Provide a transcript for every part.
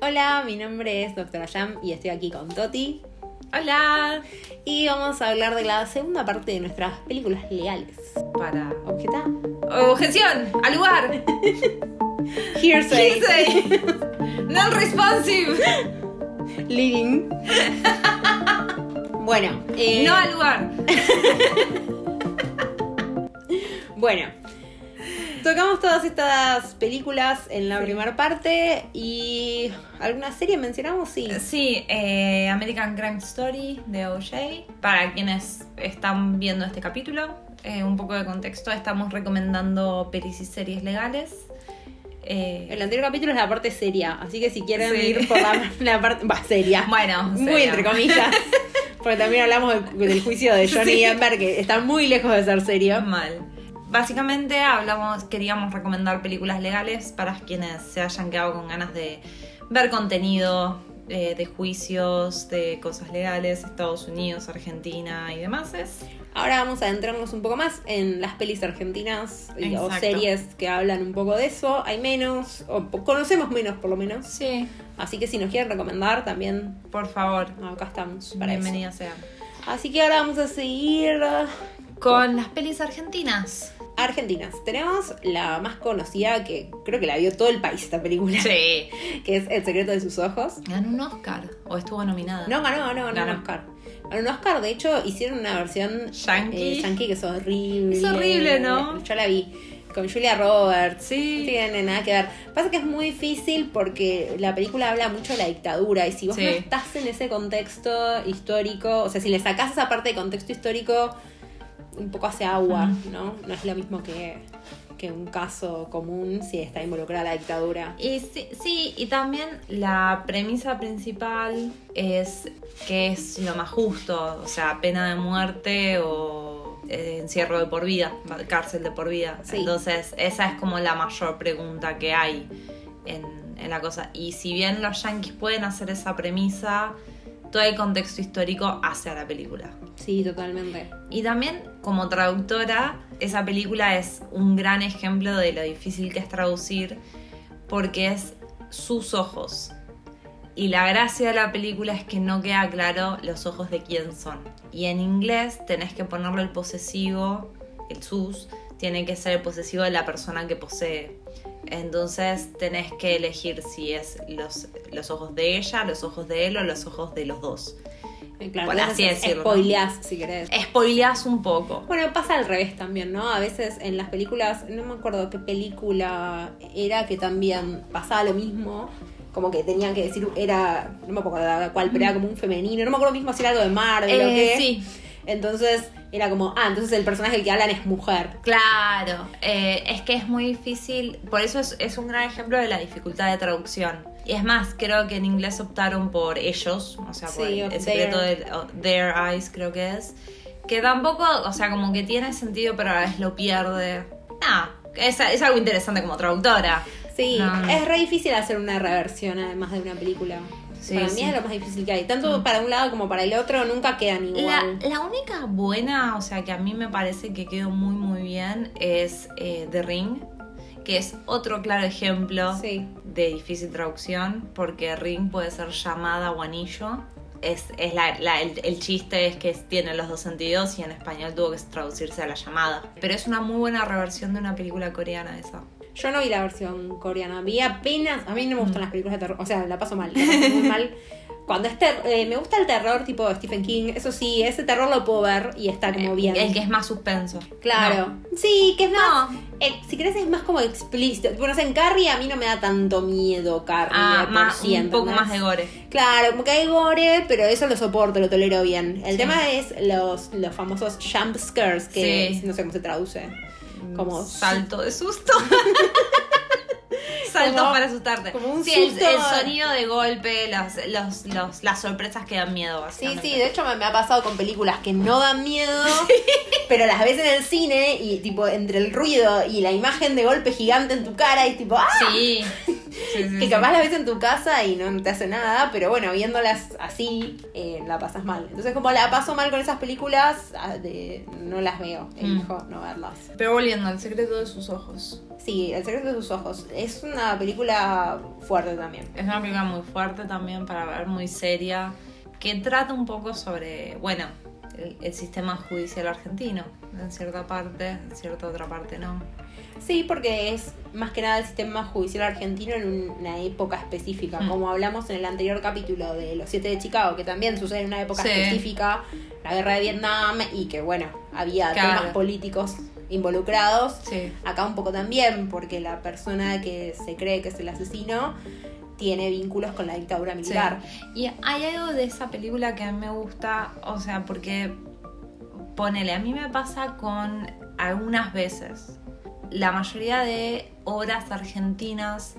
Hola, mi nombre es Doctora Jam y estoy aquí con Toti. Hola. Y vamos a hablar de la segunda parte de nuestras películas legales. Para. Objeta. Objeción. Al lugar. Hearsay. Hearsay. Non-responsive. Leading. bueno. eh, No al lugar. Bueno. Tocamos todas estas películas en la primera parte y alguna serie mencionamos, sí. Sí, eh, American Crime Story de OJ. Para quienes están viendo este capítulo, eh, un poco de contexto, estamos recomendando pelis y series legales. Eh, El anterior capítulo es la parte seria, así que si quieren Sí. ir por la, la parte, va, seria. bueno, muy seria. entre comillas. Porque también hablamos del, del juicio de Johnny Sí. Denver, que está muy lejos de ser serio. Mal. Básicamente hablamos, queríamos recomendar películas legales para quienes se hayan quedado con ganas de ver contenido eh, de juicios, de cosas legales, Estados Unidos, Argentina y demás. Ahora vamos a adentrarnos un poco más en las pelis argentinas y- o Exacto. series que hablan un poco de eso. Hay menos, o conocemos menos por lo menos. Sí, Así que si nos quieren recomendar, también por favor, acá estamos para eso. bienvenidas sean. Así que ahora vamos a seguir Con las pelis argentinas. Argentinas. Tenemos la más conocida que creo que la vio todo el país esta película, Sí. que es El secreto de sus ojos. Ganó un Oscar o estuvo nominada. No, ganó, ganó, ganó un. Oscar. Ganó un Oscar, de hecho, hicieron una versión Yankee. eh, yankee que es horrible. Es horrible, ¿no? Yo la vi con Julia Roberts. Sí. No tiene nada que ver. Pasa que es muy difícil porque la película habla mucho de la dictadura y si vos Sí. no estás en ese contexto histórico, o sea, si le sacás esa parte de contexto histórico, un poco hace agua, Mm. ¿no? No es lo mismo que, que un caso común si está involucrada la dictadura. Y sí, sí, y también la premisa principal es que es lo más justo, o sea, pena de muerte o eh, encierro de por vida, cárcel de por vida. Sí. Entonces, esa es como la mayor pregunta que hay en, en la cosa. Y si bien los yankees pueden hacer esa premisa, todo el contexto histórico hace a la película. Sí, totalmente. Y también como traductora, esa película es un gran ejemplo de lo difícil que es traducir porque es sus ojos. Y la gracia de la película es que no queda claro los ojos de quién son. Y en inglés tenés que ponerle el posesivo, el sus, tiene que ser el posesivo de la persona que posee. Entonces tenés que elegir si es los, los ojos de ella, los ojos de él o los ojos de los dos. Eh, Claro, así decirlo, spoileás, si querés. Spoileás un poco. Bueno, pasa al revés también, ¿no? A veces en las películas, no me acuerdo qué película era que también pasaba lo mismo. Como que tenían que decir, era, no me acuerdo cuál, pero era como un femenino. No me acuerdo mismo si era algo de Marvel o Eh, qué. sí, Entonces era como, ah, entonces el personaje que hablan es mujer. Claro, eh, es que es muy difícil, por eso es, es un gran ejemplo de la dificultad de traducción. Y es más, creo que en inglés optaron por ellos, o sea, por Sí, el, secreto their. de Their Eyes, creo que es. Que tampoco, o sea, como que tiene sentido, pero a la vez lo pierde. Nah, es, es algo interesante como traductora. Sí, no. es re difícil hacer una reversión además de una película. Sí, para sí. mí es lo más difícil que hay. Tanto para un lado como para el otro nunca quedan La, igual. la única buena, o sea, que a mí me parece que quedó muy, muy bien, es eh, The Ring, que es otro claro ejemplo Sí. de difícil traducción, porque ring puede ser llamada o anillo. Es, es la- la- el, el chiste es que tiene los dos sentidos y en español tuvo que traducirse a la llamada. Pero es una muy buena reversión de una película coreana esa. Yo no vi la versión coreana, vi apenas. A mí no me gustan las películas de terror, o sea, la paso mal, la paso muy mal. Cuando es ter- eh, me gusta el terror tipo Stephen King, eso sí, ese terror lo puedo ver y está como bien. El que es más suspenso. Claro. Sí, que es más. No. eh, si querés es más como explícito. Bueno, o sea, en Carrie a mí no me da tanto miedo Carrie. Ah, por más, sí, un poco más de gore. Claro, como que hay gore, pero eso lo soporto, lo tolero bien. El Sí. tema es los, los famosos jump scares, que Sí. no sé cómo se traduce. Como salto de susto. Salto Como- para asustarte. como un sí, el- susto. El, sonido de golpe, los, los, los- las sorpresas que dan miedo, Sí, básicamente. sí, de hecho me, me ha pasado con películas que no dan miedo, pero las ves en el cine y tipo entre el ruido y la imagen de golpe gigante en tu cara y tipo ¡ah! Sí, sí, Sí, sí, que sí. capaz la ves en tu casa y no te hace nada, pero bueno, viéndolas así, eh, la pasas mal. Entonces, como la paso mal con esas películas, ah, de- no las veo, elijo no verlas. Pero volviendo al secreto de sus ojos. Sí, El secreto de sus ojos. Es una película fuerte también. Es una película muy fuerte también para ver, muy seria, que trata un poco sobre, bueno, el, el sistema judicial argentino, en cierta parte, en cierta otra parte no. Sí, porque es más que nada el sistema judicial argentino en un- una época específica, Mm. como hablamos en el anterior capítulo de Los Siete de Chicago, que también sucede en una época Sí. específica, la guerra de Vietnam, y que bueno, había Claro. temas políticos involucrados. Sí. Acá un poco también, porque la persona que se cree que es el asesino tiene vínculos con la dictadura militar. Y hay algo de esa película que a mí me gusta, o sea, porque ponele, a mí me pasa con algunas veces. La mayoría de obras argentinas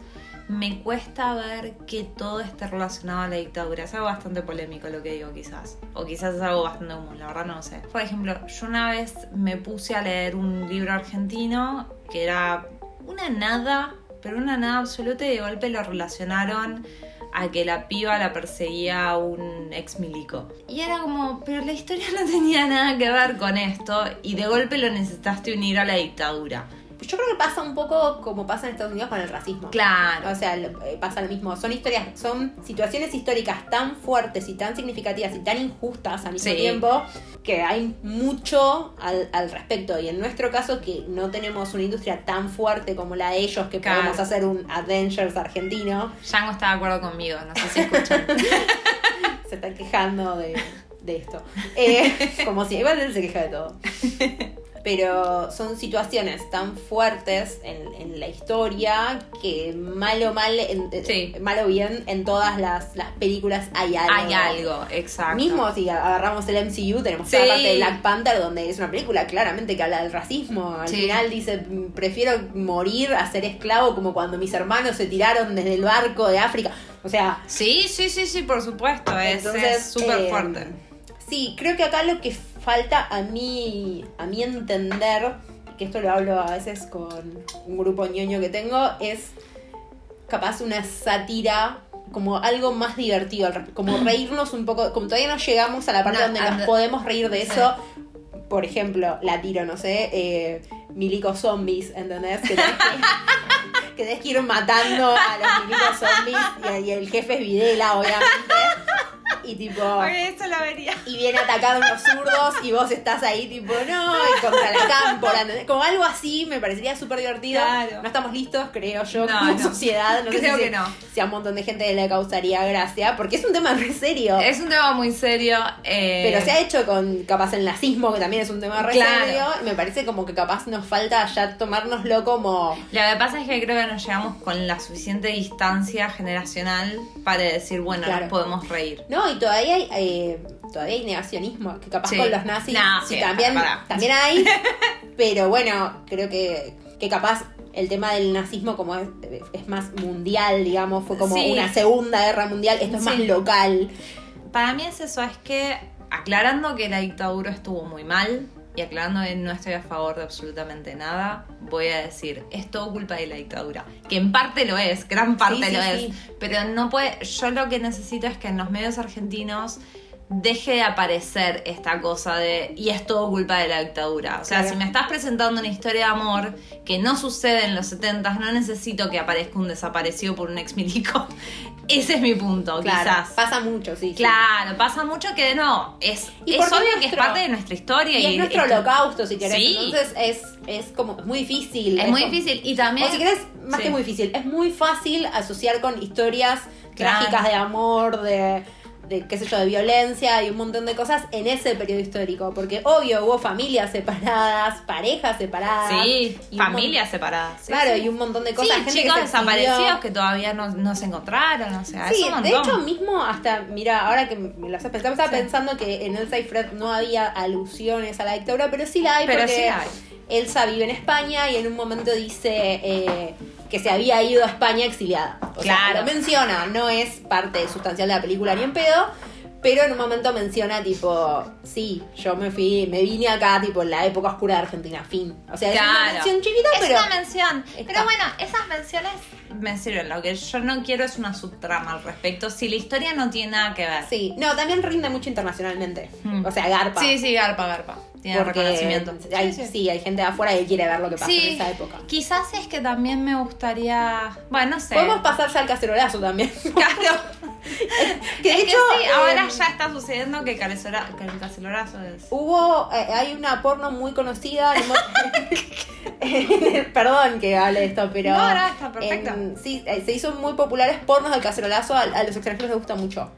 me cuesta ver que todo esté relacionado a la dictadura. Es algo bastante polémico lo que digo quizás. O quizás es algo bastante común, la verdad no lo sé. Por ejemplo, yo una vez me puse a leer un libro argentino que era una nada, pero una nada absoluta y de golpe lo relacionaron a que la piba la perseguía un ex milico. Y era como, pero la historia no tenía nada que ver con esto y de golpe lo necesitaste unir a la dictadura. Yo creo que pasa un poco como pasa en Estados Unidos con el racismo. Claro. O sea, eh, pasa lo mismo. Son historias, son situaciones históricas tan fuertes y tan significativas y tan injustas al mismo Sí. tiempo que hay mucho al, al respecto. Y en nuestro caso, que no tenemos una industria tan fuerte como la de ellos, que Claro. podemos hacer un Avengers argentino, Django está de acuerdo conmigo, no sé si escuchan. se están quejando de, de esto. Eh, como si igual él se queja de todo. Pero son situaciones tan fuertes en, en la historia que mal o mal, en- Sí. mal o bien, en todas las, las películas hay algo. Hay algo, exacto. Mismo si agarramos el MCU, tenemos Sí. la parte de Black Panther, donde es una película claramente que habla del racismo. Al Sí. final dice, prefiero morir a ser esclavo como cuando mis hermanos se tiraron desde el barco de África. O sea, Sí, sí, sí, sí, por supuesto. Es súper eh, fuerte. Sí, creo que acá lo que falta a mí, a mí entender, que esto lo hablo a veces con un grupo ñoño que tengo, es capaz una sátira como algo más divertido, como reírnos un poco, como todavía no llegamos a la parte No, donde nos podemos reír de eso. Por ejemplo, la tiro, no sé, eh, Milico Zombies, ¿entendés? Que tenés que, que tenés que ir matando a los Milico Zombies y, y el jefe es Videla, obviamente. Y tipo. eso lo vería. Y viene a atacar unos zurdos y vos estás ahí tipo, no, y contra la cámpora. Como algo así me parecería súper divertido. Claro. No estamos listos, creo yo, No, como no. sociedad. No sé Creo si, que no. si a un montón de gente le causaría gracia, porque es un tema re serio. Es un tema muy serio. eh, Pero se ha hecho con capaz el nazismo, que también es un tema re Claro. serio. Y me parece como que capaz nos falta ya tomárnoslo como. Lo que pasa es que creo que nos llegamos con la suficiente distancia generacional para decir, bueno, Claro. nos podemos reír. No, y todavía hay, eh, todavía hay negacionismo, que capaz Sí. con los nazis No, sí, también, también hay, pero bueno, creo que, que capaz el tema del nazismo como es, es más mundial, digamos, fue como Sí. una segunda guerra mundial, esto es más local. Para mí es eso, es que aclarando que la dictadura estuvo muy mal y aclarando que no estoy a favor de absolutamente nada, voy a decir, es todo culpa de la dictadura. Que en parte lo es, gran parte Sí, sí, lo es. sí. Pero no puede, yo lo que necesito es que en los medios argentinos deje de aparecer esta cosa de y es todo culpa de la dictadura. O sea, Claro. si me estás presentando una historia de amor que no sucede en los 70 no necesito que aparezca un desaparecido por un ex milico. Ese es mi punto, Claro, quizás. pasa mucho, sí. sí. Claro, pasa mucho que no, es, Y es obvio que es parte de nuestra historia. Y es nuestro esto- holocausto, si querés. Sí. Entonces es, es como es muy difícil. Es muy como- difícil. Y también. O si querés, más Sí. que muy difícil, es muy fácil asociar con historias Claro. trágicas de amor, de, de, qué sé yo, de violencia y un montón de cosas en ese periodo histórico. Porque obvio hubo familias separadas, parejas separadas. Sí, familias separadas. sí, Claro, sí. y un montón de Sí, cosas. gente chicos que desaparecidos que todavía no, no se encontraron, o sea, Sí, es un de hecho mismo hasta, mira, ahora que me lo haces pensar, estaba Sí. pensando que en Elsa y Fred no había alusiones a la dictadura, pero sí la hay Pero porque sí hay. Elsa vive en España y en un momento dice eh, que se había ido a España exiliada. O sea, Claro. lo menciona, no es parte sustancial de la película ni en pedo, Pero en un momento menciona, tipo, sí, yo me fui, me vine acá, tipo, en la época oscura de Argentina, fin. O sea, es una mención chiquita, Es pero. una mención. Está. Pero bueno, esas menciones me sirven. Lo que yo no quiero es una subtrama al respecto. Si la historia no tiene nada que ver. Sí, no, también rinde mucho internacionalmente. Mm. O sea, garpa. Sí, sí, garpa, garpa. Tiene Porque reconocimiento. Hay, sí, hay gente de afuera que quiere ver lo que pasó en Sí, esa época. quizás es que también me gustaría. Bueno, no sé. Podemos pasar ya al cacerolazo también. Claro. que de es hecho, que sí, ahora eh, ya está sucediendo que, Calesora- que el cacelorazo es. Hubo, eh, hay una porno muy conocida. Perdón que hable esto, pero. No, no, está perfecto. en- sí, eh, se hizo muy populares pornos del cacerolazo. A, a los extranjeros les gusta mucho.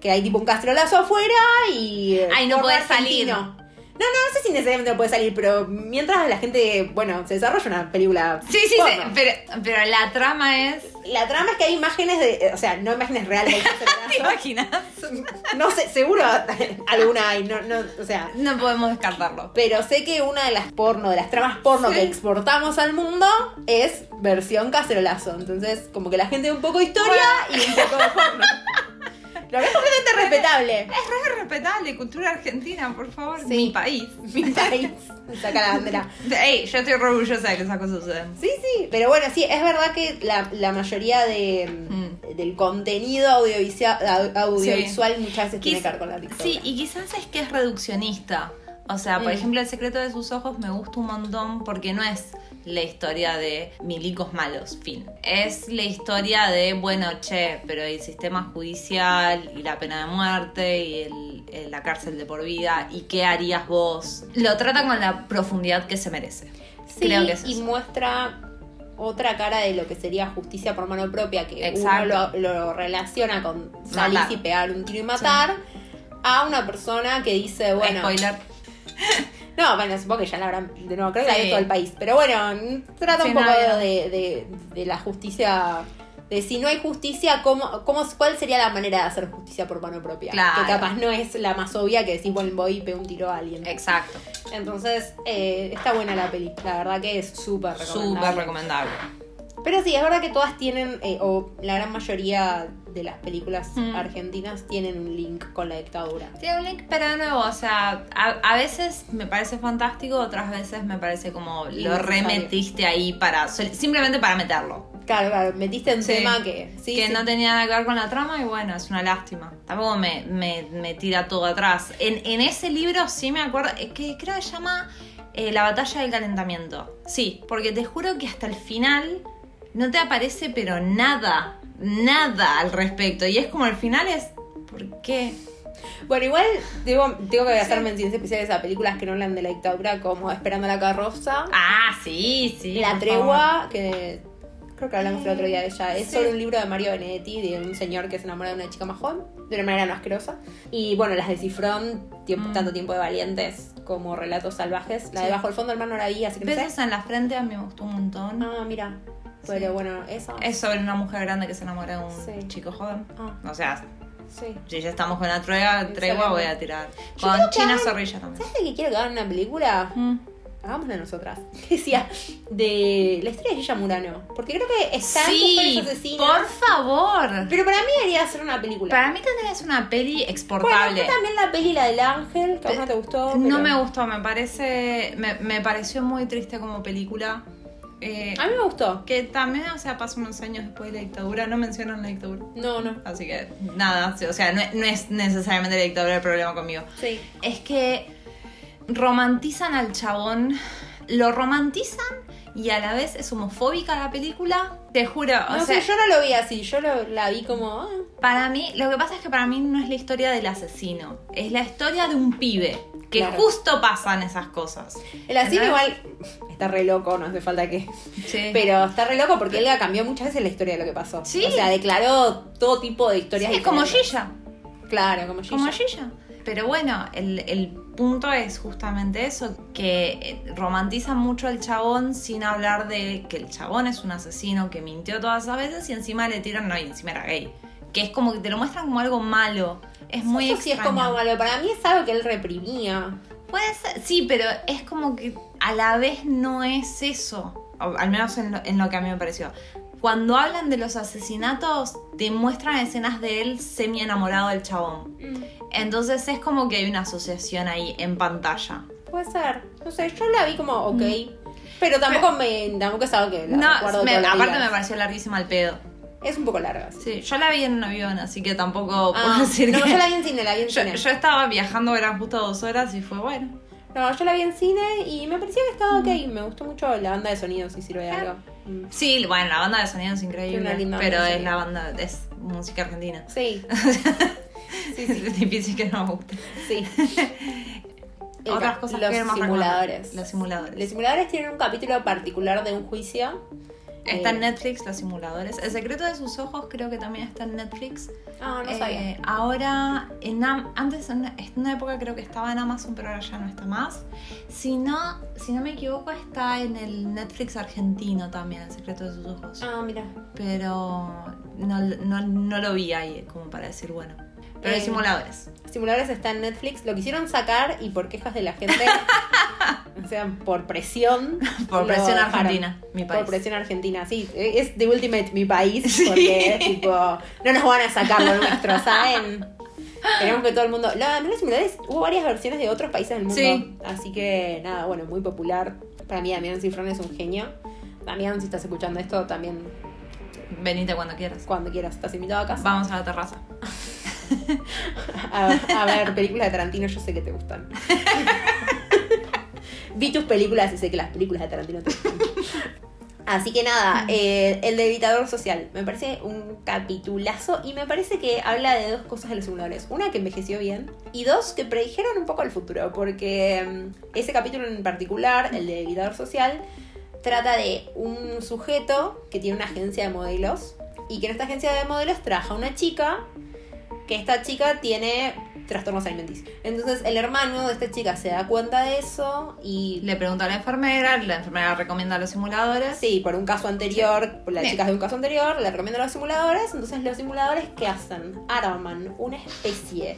Que hay tipo un cacerolazo afuera y. eh, Ay, no podés salir. No, no, no sé si necesariamente puede salir, pero mientras la gente, bueno, se desarrolla una película. Sí, sí, sí, pero, pero la trama es. La trama es que hay imágenes de. O sea, no imágenes reales ¿Te imaginas? no sé, seguro alguna hay, no, no, o sea. No podemos descartarlo. Pero sé que una de las porno, de las tramas porno Sí. que exportamos al mundo es versión cacerolazo. Entonces, como que la gente ve un poco historia y un poco de porno. Lo que es completamente respetable. Es re respetable, cultura argentina, por favor. Sí. Mi país. Mi país. Saca la bandera. Ey, yo estoy re orgullosa de que esas cosas sucedan. Sí, sí. Pero bueno, sí, es verdad que la, la mayoría de, Mm. del contenido audiovisual, audiovisual muchas veces tiene que ver con la dictadura. Sí, y quizás es que es reduccionista. O sea, por ejemplo, El secreto de sus ojos me gusta un montón porque no es la historia de milicos malos, fin. Es la historia de, bueno, che, pero el sistema judicial y la pena de muerte y el- el- la cárcel de por vida y qué harías vos. Lo trata con la profundidad que se merece. Sí, Creo que es y eso. muestra otra cara de lo que sería justicia por mano propia, que Exacto. uno lo, lo relaciona con salir Matar. y pegar un tiro y matar, a una persona que dice, bueno, Spoiler. No, bueno, supongo que ya la habrán, de nuevo, creo que la Sí. ve todo el país, pero bueno, trata Sí, un poco no, de, de- de la justicia, de si no hay justicia, ¿cómo, cómo, ¿cuál sería la manera de hacer justicia por mano propia? Claro. Que capaz no es la más obvia que decir, bueno, voy y pego un tiro a alguien. Exacto. Entonces, eh, está buena la peli. La verdad que es súper recomendable. Súper recomendable. Pero sí, es verdad que todas tienen, eh, o la gran mayoría de las películas Mm. argentinas tienen un link con la dictadura. Tiene un link, pero de nuevo, o sea, a, a veces me parece fantástico, otras veces me parece como lo remetiste ahí para simplemente para meterlo. Claro, claro, metiste un Sí. tema que sí, que sí. no tenía nada que ver con la trama y bueno, es una lástima. Tampoco me, me, me tira todo atrás. En, en ese libro sí me acuerdo, que creo que se llama eh, La batalla del calentamiento. Sí, porque te juro que hasta el final no te aparece pero nada, nada al respecto. Y es como el final es, ¿por qué? Bueno, igual tengo, tengo que hacer menciones especiales a películas que no hablan de la dictadura, como Esperando la carroza, Ah, sí, sí. La tregua, que creo que hablamos el otro día de ella. Es Sí. sobre un libro de Mario Benedetti, de un señor que se enamora de una chica más joven, de una manera no asquerosa. Y bueno, las de Cifrón, tiempo, Mm. tanto tiempo de valientes como relatos salvajes. La de Sí. Bajo el fondo del mar no la vi, así que no sé. Besos en la frente a mí me gustó un montón. Ah, mira. Pero Sí. bueno, eso. Es sobre una mujer grande que se enamora de un Sí. chico joven. Ah, O sea, sí. si ya estamos con la tregua, tregua voy a tirar. Yo Con que China hagan- Zorrilla también. ¿Sabes de qué quiero que hagan una película? Mm. Hagámosla nosotras. Que decía, de la historia de Gilla Murano. Porque creo que están Sí, asesinas. por favor. Pero para mí debería ser una película. Para mí tendría que ser una peli Bueno, exportable. está también la peli, la del ángel, que a vos no te gustó. no pero- me gustó, me parece. Me, me pareció muy triste como película. Eh, A mí me gustó. que también, o sea, pasó unos años después de la dictadura, no mencionan la dictadura. No, no. Así que nada, o sea, no, no es necesariamente la dictadura el problema conmigo. Sí. Es que romantizan al chabón, lo romantizan y a la vez es homofóbica la película. Te juro, o No sea, sé, yo no lo vi así. Yo lo, la vi como. ah, para mí, lo que pasa es que para mí no es la historia del asesino, es la historia de un pibe. Que Claro. justo pasan esas cosas. El asesino igual está re loco, no hace falta que. Sí. Pero está re loco porque él cambió muchas veces la historia de lo que pasó. Sí. O sea, declaró todo tipo de historias. Sí, es como. Gilla. Claro, como Gilla. Como Gilla. Pero bueno, el, el punto es justamente eso, que eh, romantizan mucho al chabón sin hablar de que el chabón es un asesino que mintió todas esas veces y encima le tiran, no, y encima era gay. Que es como que te lo muestran como algo malo. Es muy Eso sí es como malo. Para mí es algo que él reprimía. Puede ser, sí, pero es como que a la vez no es eso. O al menos en lo, en lo que a mí me pareció. Cuando hablan de los asesinatos, te muestran escenas de él semi enamorado del chabón. Mm, Entonces es como que hay una asociación ahí en pantalla. Puede ser. No sé, yo la vi como ok. Pero tampoco me tampoco es algo que la Mm. No, me- aparte días. me pareció larguísima el pedo. Es un poco larga. sí. Yo la vi en un avión, así que tampoco puedo Ah, decir no, que... yo la vi en cine, la vi en yo, cine. yo estaba viajando, eran justo dos horas y fue bueno. No, yo la vi en cine y me pareció que estaba ok. Mm. Me gustó mucho la banda de sonido, si sirve de algo. Mm. Sí, bueno, la banda de sonido es increíble, pero es la banda, es música argentina. Sí, sí, sí. Es difícil que no me guste. sí. Otras cosas los que simuladores. Los simuladores. Los simuladores tienen un capítulo particular de un juicio. Está Eh, en Netflix, los simuladores. El secreto de sus ojos creo que también está en Netflix. Ah, no Eh, sabía. ahora, en antes en una, en una época creo que estaba en Amazon, pero ahora ya no está más. Si no, si no me equivoco, está en el Netflix argentino también, El secreto de sus ojos. Ah, mira. Pero no, no, no lo vi ahí como para decir, bueno. Pero hay Eh, simuladores. Simuladores está en Netflix. Lo quisieron sacar y por quejas de la gente. o sea, por presión. Por presión dejaron. argentina, mi país. Por presión argentina, sí. Es The Ultimate mi país. Sí. Porque es tipo. No nos van a sacar lo nuestro, ¿saben? Queremos que todo el mundo. Además los simuladores hubo varias versiones de otros países del mundo. Sí. Así que nada, bueno, muy popular. Para mí, Damián Cifrón es un genio. Damián, si estás escuchando esto, también Venite cuando quieras. cuando quieras, estás invitado a casa. Vamos a la terraza. a, a ver películas de Tarantino, yo sé que te gustan. Vi tus películas y sé que las películas de Tarantino te gustan. Así que nada, eh, el debilitador social. Me parece un capitulazo y me parece que habla de dos cosas de los simuladores. Una que envejeció bien y dos que predijeron un poco el futuro. Porque mm, ese capítulo en particular, el de debilitador social, trata de un sujeto que tiene una agencia de modelos y que en esta agencia de modelos trabaja una chica que esta chica tiene trastornos alimenticios. Entonces el hermano de esta chica se da cuenta de eso y Le pregunta a la enfermera, la enfermera recomienda los simuladores. Sí, por un caso anterior, por la Bien. chica es de un caso anterior, le recomiendan los simuladores. Entonces, los simuladores, ¿qué hacen? Arman una especie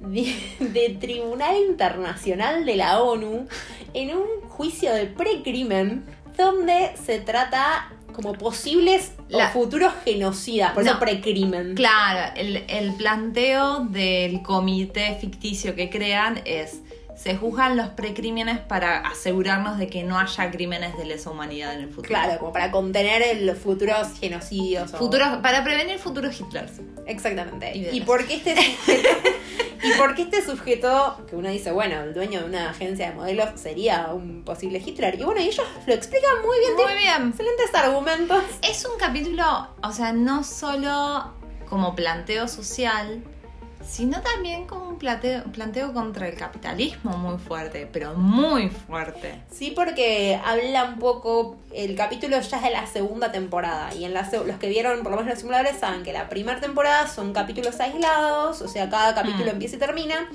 de, de tribunal internacional de la ONU en un juicio de precrimen donde se trata como posibles La- o futuros genocidas, por No. eso precrimen. Claro, el, el planteo del comité ficticio que crean es, se juzgan los precrímenes para asegurarnos de que no haya crímenes de lesa humanidad en el futuro. Claro, como para contener los futuros genocidios. o- Futuros, para prevenir futuros Hitlers. Exactamente. Y Y, velas. por qué este sujeto, y por qué este sujeto, que uno dice, bueno, el dueño de una agencia de modelos sería un posible Hitler. Y bueno, ellos lo explican muy bien. Muy bien. Excelentes argumentos. Es un capítulo, o sea, no solo como planteo social, sino también como un planteo, planteo contra el capitalismo muy fuerte, pero muy fuerte. Sí, porque habla un poco. El capítulo ya es de la segunda temporada. Y en la los que vieron por lo menos los simuladores saben que la primera temporada son capítulos aislados. O sea, cada capítulo Mm. empieza y termina.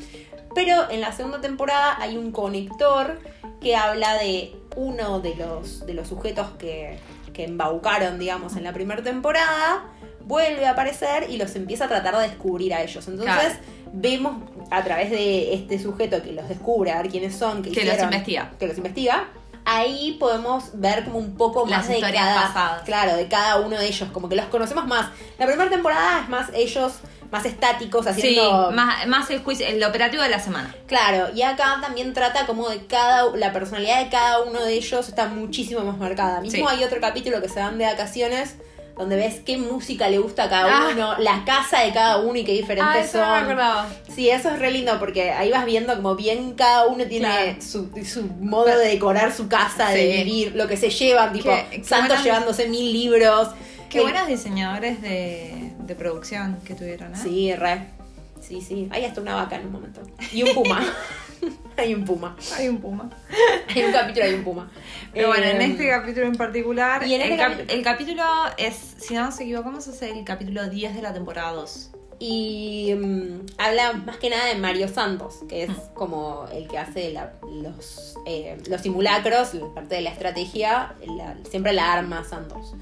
Pero en la segunda temporada hay un conector que habla de uno de los, de los sujetos que, que embaucaron, digamos, en la primera temporada. Vuelve a aparecer y los empieza a tratar de descubrir a ellos. Entonces. Claro. Vemos a través de este sujeto que los descubre, a ver quiénes son, que, Que los investiga. que los investiga. Ahí podemos ver como un poco Las más de historias cada, pasadas. claro, de cada uno de ellos, como que los conocemos más. La primera temporada es más ellos más estáticos haciendo Sí, más, más el juicio, el operativo de la semana. Claro, y acá también trata como de cada la personalidad de cada uno de ellos está muchísimo más marcada. Mismo Sí. hay otro capítulo que se dan de vacaciones donde ves qué música le gusta a cada Ah. uno, la casa de cada uno y qué diferentes son. acordaba. Sí, eso es re lindo porque ahí vas viendo como bien cada uno tiene Claro. su, su modo de decorar su casa, de vivir, lo que se llevan, tipo, Qué- Santos llevándose mil libros. Qué El- buenos diseñadores de, de producción que tuvieron, ¿eh? Sí, re. Sí, sí. Hay hasta una vaca en un momento. Y un puma. hay un puma. Hay un puma. En un capítulo hay un puma. Pero bueno, en Eh, este capítulo en particular, y en el, este cap- capi- el capítulo es, si no nos equivocamos, es el capítulo 10 de la temporada 2. Y mm, habla más que nada de Mario Santos, que es como el que hace la- los, eh, los simulacros, la parte de la estrategia, la- siempre la arma Santos.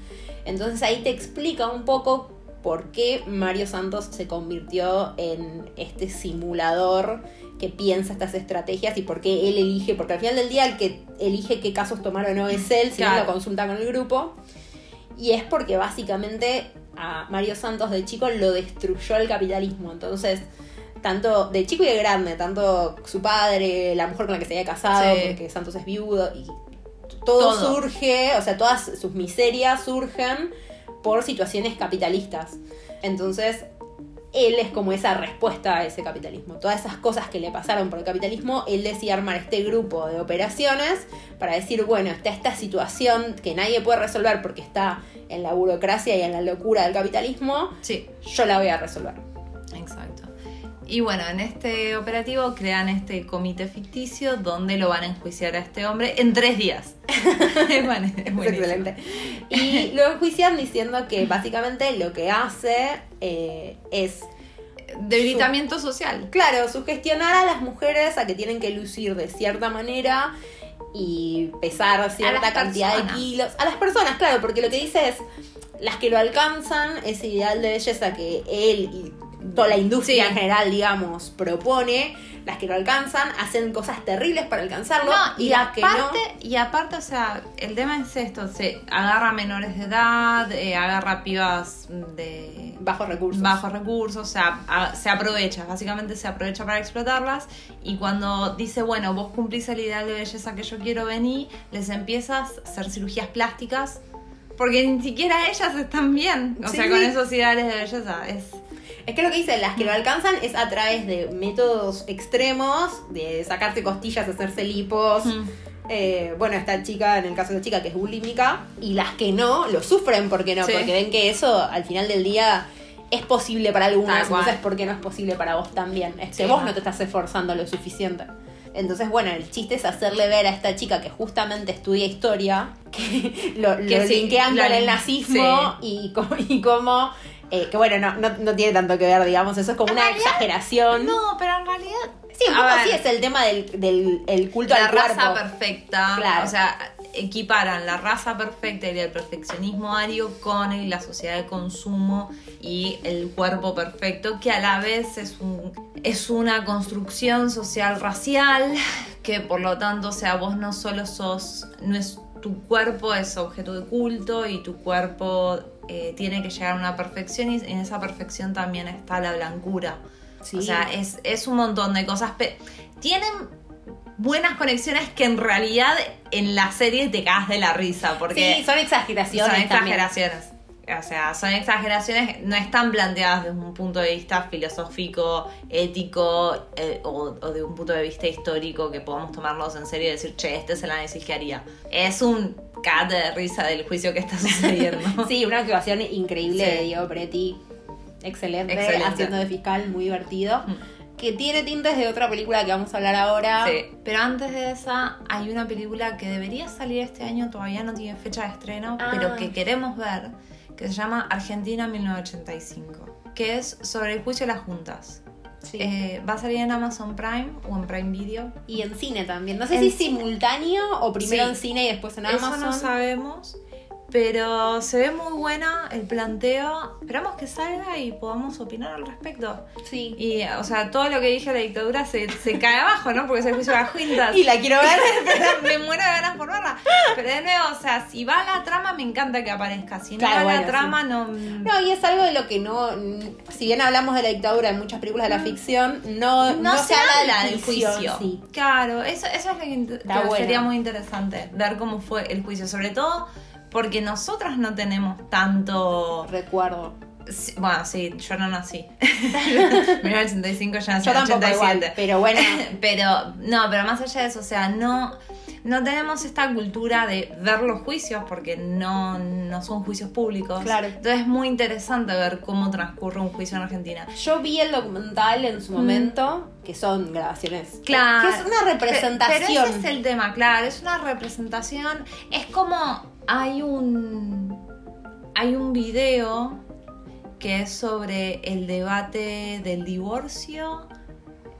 Entonces ahí te explica un poco por qué Mario Santos se convirtió en este simulador que piensa estas estrategias y por qué él elige, porque al final del día el que elige qué casos tomar o no es él, si no lo consulta con el grupo. Y es porque básicamente a Mario Santos de chico lo destruyó el capitalismo. Entonces, tanto de chico y de grande, tanto su padre, la mujer con la que se había casado, Sí. porque Santos es viudo, y todo, Todo. surge, o sea, todas sus miserias surgen por situaciones capitalistas. Entonces, él es como esa respuesta a ese capitalismo. Todas esas cosas que le pasaron por el capitalismo, él decía armar este grupo de operaciones para decir, bueno, está esta situación que nadie puede resolver porque está en la burocracia y en la locura del capitalismo, Sí, yo la voy a resolver. exacto. Y bueno, en este operativo crean este comité ficticio donde lo van a enjuiciar a este hombre en tres días. es, bueno, es buenísimo. excelente. Y lo enjuician diciendo que básicamente lo que hace eh, es Debilitamiento social. Claro, sugestionar a las mujeres a que tienen que lucir de cierta manera y pesar cierta cantidad personas. de kilos. A las personas, claro, porque lo que dice es, las que lo alcanzan, ese ideal de belleza que él y toda la industria Sí. en general, digamos, propone, las que lo alcanzan hacen cosas terribles para alcanzarlo No, y, y las que aparte, no... y aparte, o sea, el tema es esto, se agarra menores de edad, eh, agarra pibas de Bajos recursos. bajos recursos, o sea, a- se aprovecha, básicamente se aprovecha para explotarlas y cuando dice, bueno, vos cumplís el ideal de belleza que yo quiero venir, les empiezas a hacer cirugías plásticas porque ni siquiera ellas están bien, o Sí, sea, con esos ideales de belleza es... Es que lo que dice, las Mm. que lo alcanzan es a través de métodos extremos, de sacarse costillas, hacerse lipos. Mm. Eh, bueno, esta chica, en el caso de la chica que es bulímica, y las que no, lo sufren porque no, Sí. porque ven que eso al final del día es posible para algunas, entonces ¿por qué no es posible para vos también? Es que Sí, vos no. no te estás esforzando lo suficiente. Entonces, bueno, el chiste es hacerle ver a esta chica que justamente estudia historia, que lo, Que lo sí, linkean con el nazismo y, co- y cómo... eh, que bueno, no, no, no tiene tanto que ver, digamos, eso es como En una realidad, exageración. No, pero en realidad... sí, un a poco ver, sí es el tema del, del el culto la al raza cuerpo. perfecta, Claro. o sea, equiparan la raza perfecta y el perfeccionismo ario con el- la sociedad de consumo y el cuerpo perfecto, que a la vez es un es una construcción social racial que por lo tanto, o sea, vos no solo sos no es tu cuerpo es objeto de culto y tu cuerpo eh, tiene que llegar a una perfección y en esa perfección también está la blancura. Sí. O sea, es, es un montón de cosas. Tienen buenas conexiones que en realidad en la serie te cagas de la risa. Porque sí, son exageraciones. son también. exageraciones. O sea, son exageraciones, no están planteadas desde un punto de vista filosófico, ético eh, o, o de un punto de vista histórico que podamos tomarlos en serio y decir, che, este es el análisis que haría. Es un cagate de risa del juicio que está sucediendo. Sí, una actuación increíble Sí. de Diego Preti. Excelente, Excelente. haciendo de fiscal, muy divertido. Mm. Que tiene tintes de otra película que vamos a hablar ahora. Sí, pero antes de esa hay una película que debería salir este año, todavía no tiene fecha de estreno, Ah. pero que queremos ver, que se llama Argentina 1985, que es sobre el juicio de las juntas. Sí. Eh, va a salir en Amazon Prime o en Prime Video. y en cine también. No sé En si cine. simultáneo o primero Sí. en cine y después en Eso Amazon. no sabemos, pero se ve muy buena el planteo. Esperamos que salga y podamos opinar al respecto. Sí. Y, o sea, todo lo que dije de la dictadura se, se cae abajo, ¿no? Porque es el juicio de las juntas. Y la quiero ver. Pero me muero de ganas por verla. Pero de nuevo, o sea, si va la trama, me encanta que aparezca. Si no Claro, va bueno, la trama, no. No, y es algo de lo que no. Si bien hablamos de la dictadura en muchas películas de la ficción, no, No, se, habla del juicio, juicio. sí. Claro, eso, eso es lo que, que sería muy interesante. Ver cómo fue el juicio. Sobre todo porque nosotras no tenemos tanto. Recuerdo. sí, Bueno, sí, yo no nací. 1985 yo nací Yo en tampoco 87. igual, pero bueno. Pero, no, pero más allá de eso, o sea, no, no tenemos esta cultura de ver los juicios porque no, no son juicios públicos. Claro. Entonces es muy interesante ver cómo transcurre un juicio en Argentina. Yo vi el documental en su momento, que son grabaciones. Mm. Claro. Que es una representación. Pero ese es el tema, claro, es una representación. Es como hay un. Hay un video que es sobre el debate del divorcio.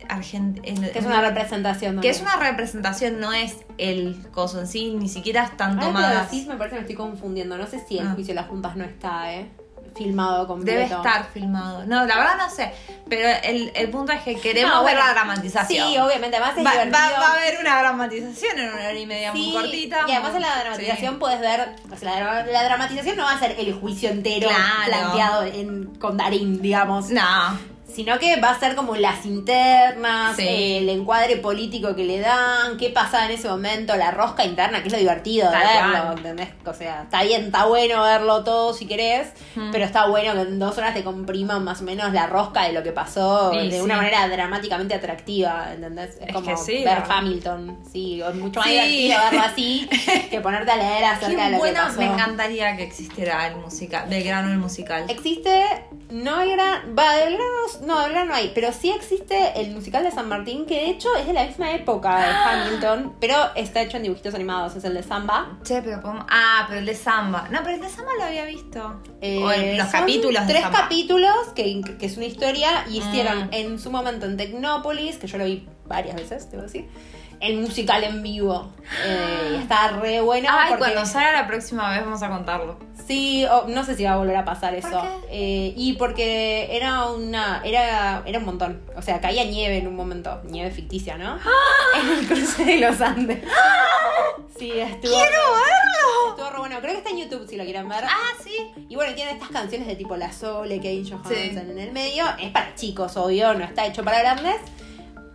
Argent- el- Que es una representación. que es una representación, no es el coso en sí, ni siquiera están Ahora que lo tomadas. decís, me parece que me estoy confundiendo. No sé si el Ah. juicio de las juntas no está, ¿eh? Filmado completo. Debe estar filmado. No, la verdad no sé. Pero el, el punto es que queremos No, ver la dramatización. Sí, obviamente, además es Va, divertido. va- va a haber una dramatización en una hora y media muy cortita. Y además en la dramatización Sí. puedes ver, o sea, la, la dramatización no va a ser el juicio entero Claro. planteado en, con Darín, digamos, No. Sino que va a ser como las internas, Sí. el encuadre político que le dan, qué pasa en ese momento, la rosca interna, que es lo divertido de Tal verlo, cual. ¿entendés? O sea, está bien, está bueno verlo todo si querés, Mm. pero está bueno que en dos horas te compriman más o menos la rosca de lo que pasó de sí. una manera dramáticamente atractiva, ¿entendés? Es, Es como que ver ¿no? Hamilton, sí, es mucho más divertido verlo así que ponerte a leer acerca de lo bueno, que pasó. me encantaría que existiera el musical, Belgrano el musical. Existe, no Belgrano, va, Belgrano, no, Belgrano no hay, pero sí existe el musical de San Martín, que de hecho es de la misma época de Hamilton, pero está hecho en dibujitos animados, es el de Samba. Che, pero podemos... Ah, pero el de Samba. No, pero el de Samba lo había visto. Eh, o el- los son capítulos de Tres Samba. capítulos, que, que es una historia, y hicieron Mm. en su momento en Tecnópolis, que yo lo vi varias veces, debo decir, el musical en vivo. Eh, y está re bueno. Ay, porque- cuando salga la próxima vez vamos a contarlo. Sí, o- no sé si va a volver a pasar ¿Por eso. qué? Eh, y porque era una. Era, era un montón. O sea, caía nieve en un momento. Nieve ficticia, ¿no? En el cruce de los Andes. Sí, estuvo. ¡Quiero verlo! Estuvo re bueno. Creo que está en YouTube si lo quieren ver. Ah, sí. Y bueno, tiene estas canciones de tipo La Sole, Kane Johansson Sí. en el medio. Es para chicos, obvio, no está hecho para grandes.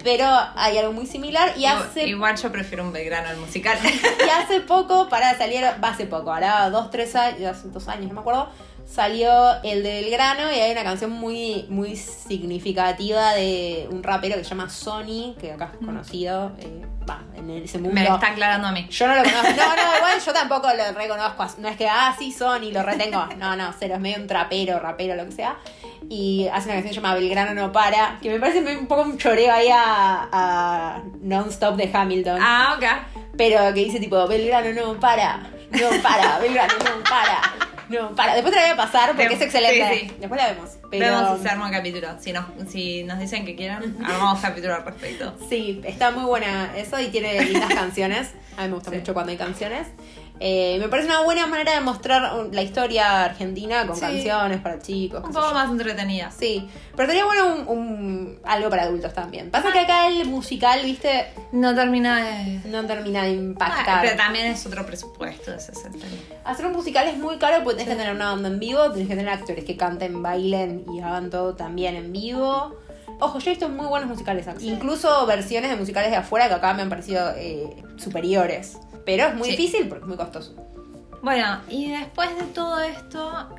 Pero hay algo muy similar. Y hace Igual yo prefiero un Belgrano el musical. y hace poco, para salir, va hace poco, ahora dos, tres años, hace dos años, no me acuerdo, salió el del grano y hay una canción muy, muy significativa de un rapero que se llama Sony, que acá es conocido, eh, va, en ese mundo. Me está aclarando a mí. Yo no lo conozco. No, no, igual yo tampoco lo reconozco. No es que, ah, sí, Sony, lo retengo. No, no, cero, es medio un trapero, rapero, lo que sea. Y hace una canción que se llama Belgrano no para, que me parece un poco un choreo ahí a, a Non-Stop de Hamilton. Ah, ok. Pero que dice tipo, Belgrano no para, no para, Belgrano no para, no para. Después te la voy a pasar porque es excelente. sí, sí. Después la vemos. Pero Vemos si se arma un capítulo. Si nos, si nos dicen que quieran, armamos capítulo al respecto. sí, está muy buena eso y tiene lindas canciones. A mí me gusta Sí. mucho cuando hay canciones. Eh, me parece una buena manera de mostrar la historia argentina con Sí. canciones para chicos. Un poco más entretenida. Sí, pero sería bueno un, un- algo para adultos también. Pasa que acá el musical, viste, No termina de. no termina de Ah, impactar. pero también es otro presupuesto, ese es. Hacer un musical es muy caro porque tenés que tener una banda en vivo, tenés que tener actores que canten, bailen y hagan todo también en vivo. Ojo, yo he visto muy buenos musicales acá. Incluso versiones de musicales de afuera que acá me han parecido eh, superiores. Pero es muy Sí. difícil porque es muy costoso. Bueno, y después de todo esto,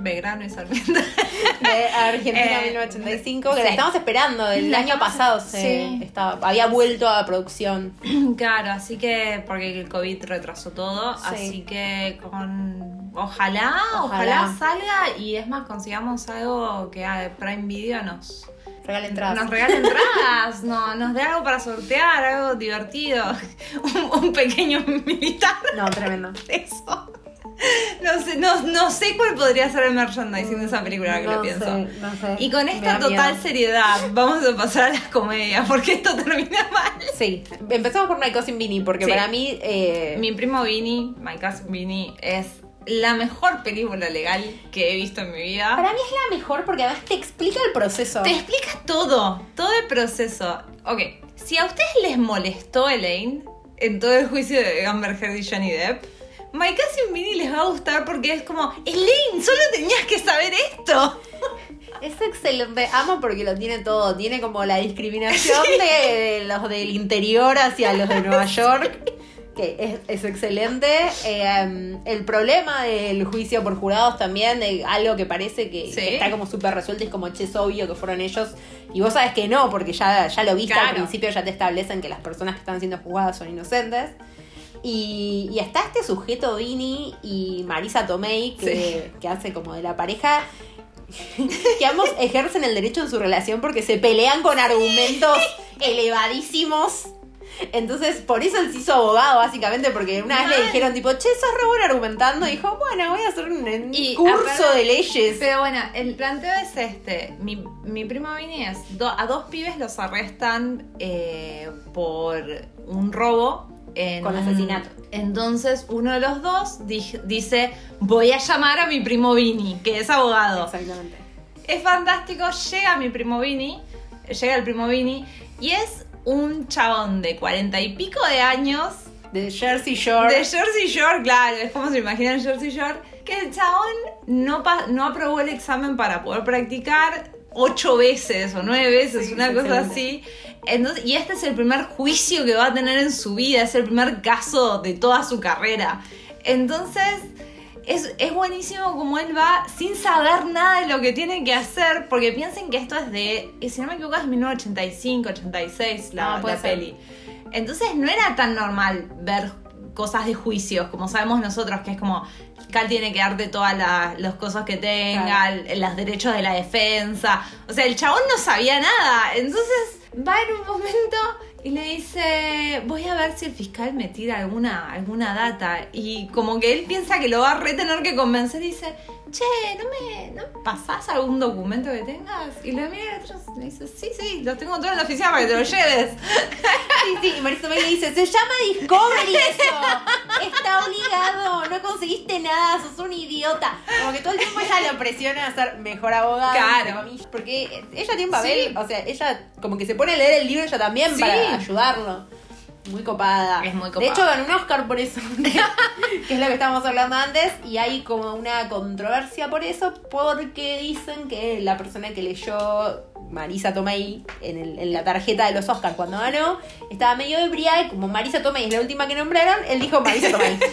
Belgrano y Sarmiento. De Argentina Eh, 1985, que sí. la estamos esperando. El La año estamos- pasado se sí. estaba, había vuelto a producción. claro, así que porque el COVID retrasó todo, Sí. así que con ojalá, ojalá, Ojalá. salga y es más consigamos algo que a Prime Video nos Regala entradas. nos regale entradas, no, nos dé algo para sortear, algo divertido, un, un pequeño militar, No, tremendo. eso. No sé, no, no sé cuál podría ser el merchandising de esa película ahora que no lo pienso. Sé, no sé. Y con esta total miedo. seriedad, vamos a pasar a las comedias, porque esto termina mal. Sí, empezamos por My Cousin Vinny, porque Sí. para mí. eh, Mi primo Vinny, My Cousin Vinny, es la mejor película legal que he visto en mi vida. Para mí es la mejor porque además te explica el proceso. Te explica todo, todo el proceso. Ok, si a ustedes les molestó Elaine en todo el juicio de Amber Heard y Johnny Depp, My Cousin Vinny les va a gustar porque es como, Elaine, solo tenías que saber esto. Es excelente. Amo porque lo tiene todo. Tiene como la discriminación de los del interior hacia los de Nueva York. Que es, es excelente. Eh, el problema del juicio por jurados también, de algo que parece que, Sí. que está como súper resuelto, es como che, es obvio que fueron ellos. Y vos sabes que no, porque ya, ya lo viste al principio, ya te establecen que las personas que están siendo juzgadas son inocentes. Y, y está este sujeto Vini y Marisa Tomei, que, que hace como de la pareja, que ambos ejercen el derecho en su relación porque se pelean con argumentos elevadísimos. Entonces, por eso él se hizo abogado, básicamente, porque una vez le dijeron, tipo, che, sos re bueno argumentando. Y dijo, bueno, voy a hacer un, Y curso aparte- de leyes. Pero bueno, el planteo es este. Mi, mi primo Vinny es, do- a dos pibes los arrestan eh, por un robo en Con asesinato. Entonces uno de los dos di- dice, voy a llamar a mi primo Vini, que es abogado. Exactamente. Es fantástico, llega mi primo Vini, llega el primo Vini, y es un chabón de cuarenta y pico de años, De Jersey Shore. de Jersey Shore, claro, es como se imagina en Jersey Shore, que el chabón no, no aprobó el examen para poder practicar ocho veces o nueve veces, Sí, una cosa así. Entonces, y este es el primer juicio que va a tener en su vida, es el primer caso de toda su carrera. Entonces, es, es buenísimo como él va sin saber nada de lo que tiene que hacer, porque piensen que esto es de, y si no me equivoco, es 1985, 86 la, Ah, puede la peli. Entonces no era tan normal ver cosas de juicios, como sabemos nosotros, que es como, Cal tiene que darte todas la- los cosas que tenga, Claro. los derechos de la defensa. O sea, el chabón no sabía nada. Entonces va en un momento y le dice, voy a ver si el fiscal me tira alguna, alguna data. Y como que él piensa que lo va a retener que convencer dice, che, ¿no me, ¿no me pasás algún documento que tengas? Y lo mira y le dice, sí, sí, lo tengo todo en la oficina para que te lo lleves. Sí, sí, y Marisa Tomei le dice, se llama Discovery eso. Está obligado, no conseguiste nada, sos un idiota. Como que todo el tiempo ella lo presiona a ser mejor abogada. Claro. Porque ella tiene un papel, Sí. o sea, ella como que se pone a leer el libro ella también Sí. para ayudarlo. Muy copada. Es muy De copada. hecho, ganó un Oscar por eso. que es lo que estábamos hablando antes. Y hay como una controversia por eso. Porque dicen que la persona que leyó Marisa Tomei en, el- en la tarjeta de los Oscars cuando ganó estaba medio ebria. Y como Marisa Tomei es la última que nombraron, él dijo Marisa Tomei.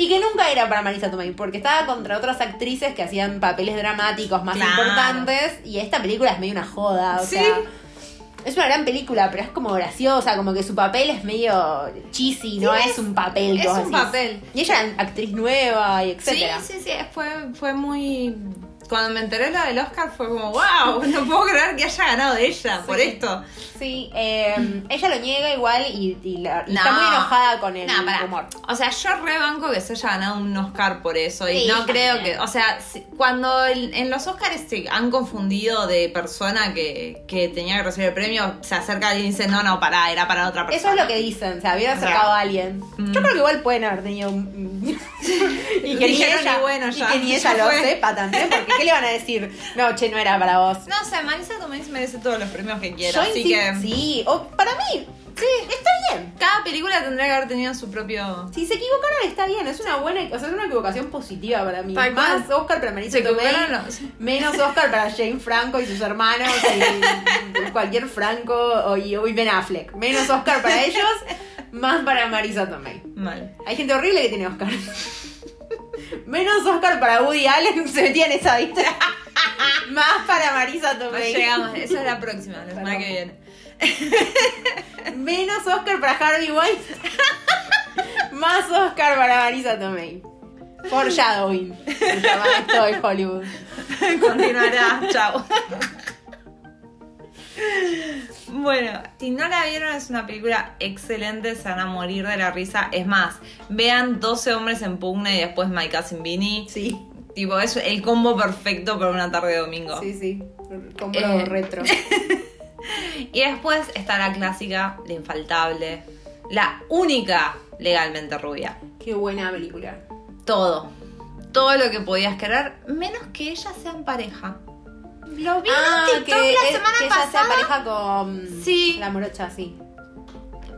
Y que nunca era para Marisa Tomei, porque estaba contra otras actrices que hacían papeles dramáticos más Claro. importantes. Y esta película es medio una joda. O Sí. sea, es una gran película, pero es como graciosa, como que su papel es medio cheesy, no Sí, es, un papel. es un decís. papel. Y ella era actriz nueva y Sí, etcétera. sí, sí, fue, fue muy... Cuando me enteré lo del Oscar fue como, wow, no puedo creer que haya ganado ella por esto. Sí, eh, ella lo niega igual y, y la- y No. está muy enojada con el No, humor. O sea, yo rebanco que se haya ganado un Oscar por eso. Y no creo también. que. O sea, si- cuando el- en los Oscars se han confundido de persona que, que tenía que recibir el premio, se acerca alguien y dice, no, no, pará, era para otra Eso persona. es lo que dicen, se había O sea, acercado a alguien. mm. Yo creo que igual pueden haber tenido un... y que ni Dijeron, ella, y bueno, y ya, que ni ella lo fue. sepa también, porque ¿qué le van a decir? No, che, no era para vos. No, o sea, Marisa Tomei merece todos los premios que quiera. Yo así que. Sí, o para mí, sí, está bien. Cada película tendría que haber tenido su propio. Si se equivocaron está bien, es una buena, o sea, es una equivocación positiva para mí. Tal Más cual. Oscar para Marisa Tomei, menos Oscar para Jane Franco y sus hermanos y cualquier Franco y, y Ben Affleck. Menos Oscar para ellos, más para Marisa Tomei. Mal. Hay gente horrible que tiene Oscar. Menos Oscar para Woody Allen, se metía en esa lista. Más para Marisa No Tomei. llegamos, eso es la próxima, la semana Perdón. que viene. Menos Oscar para Harvey Weinstein. Más Oscar para Marisa Tomei. Foreshadowing. Se llama esto en Hollywood. Continuará, chao. Bueno, si no la vieron es una película excelente, se van a morir de la risa. Es más, vean 12 hombres en pugna y después My Cousin Vinny. Sí, Tipo, es el combo perfecto para una tarde de domingo. sí, sí. Compro Eh. retro. Y después está la clásica, la infaltable, la única legalmente rubia. Qué buena película. Todo. Todo lo que podías querer, menos que ellas sean pareja. Lo vi Ah, en TikTok la es- semana que ella pasada. se pareja con Sí. la morocha, sí.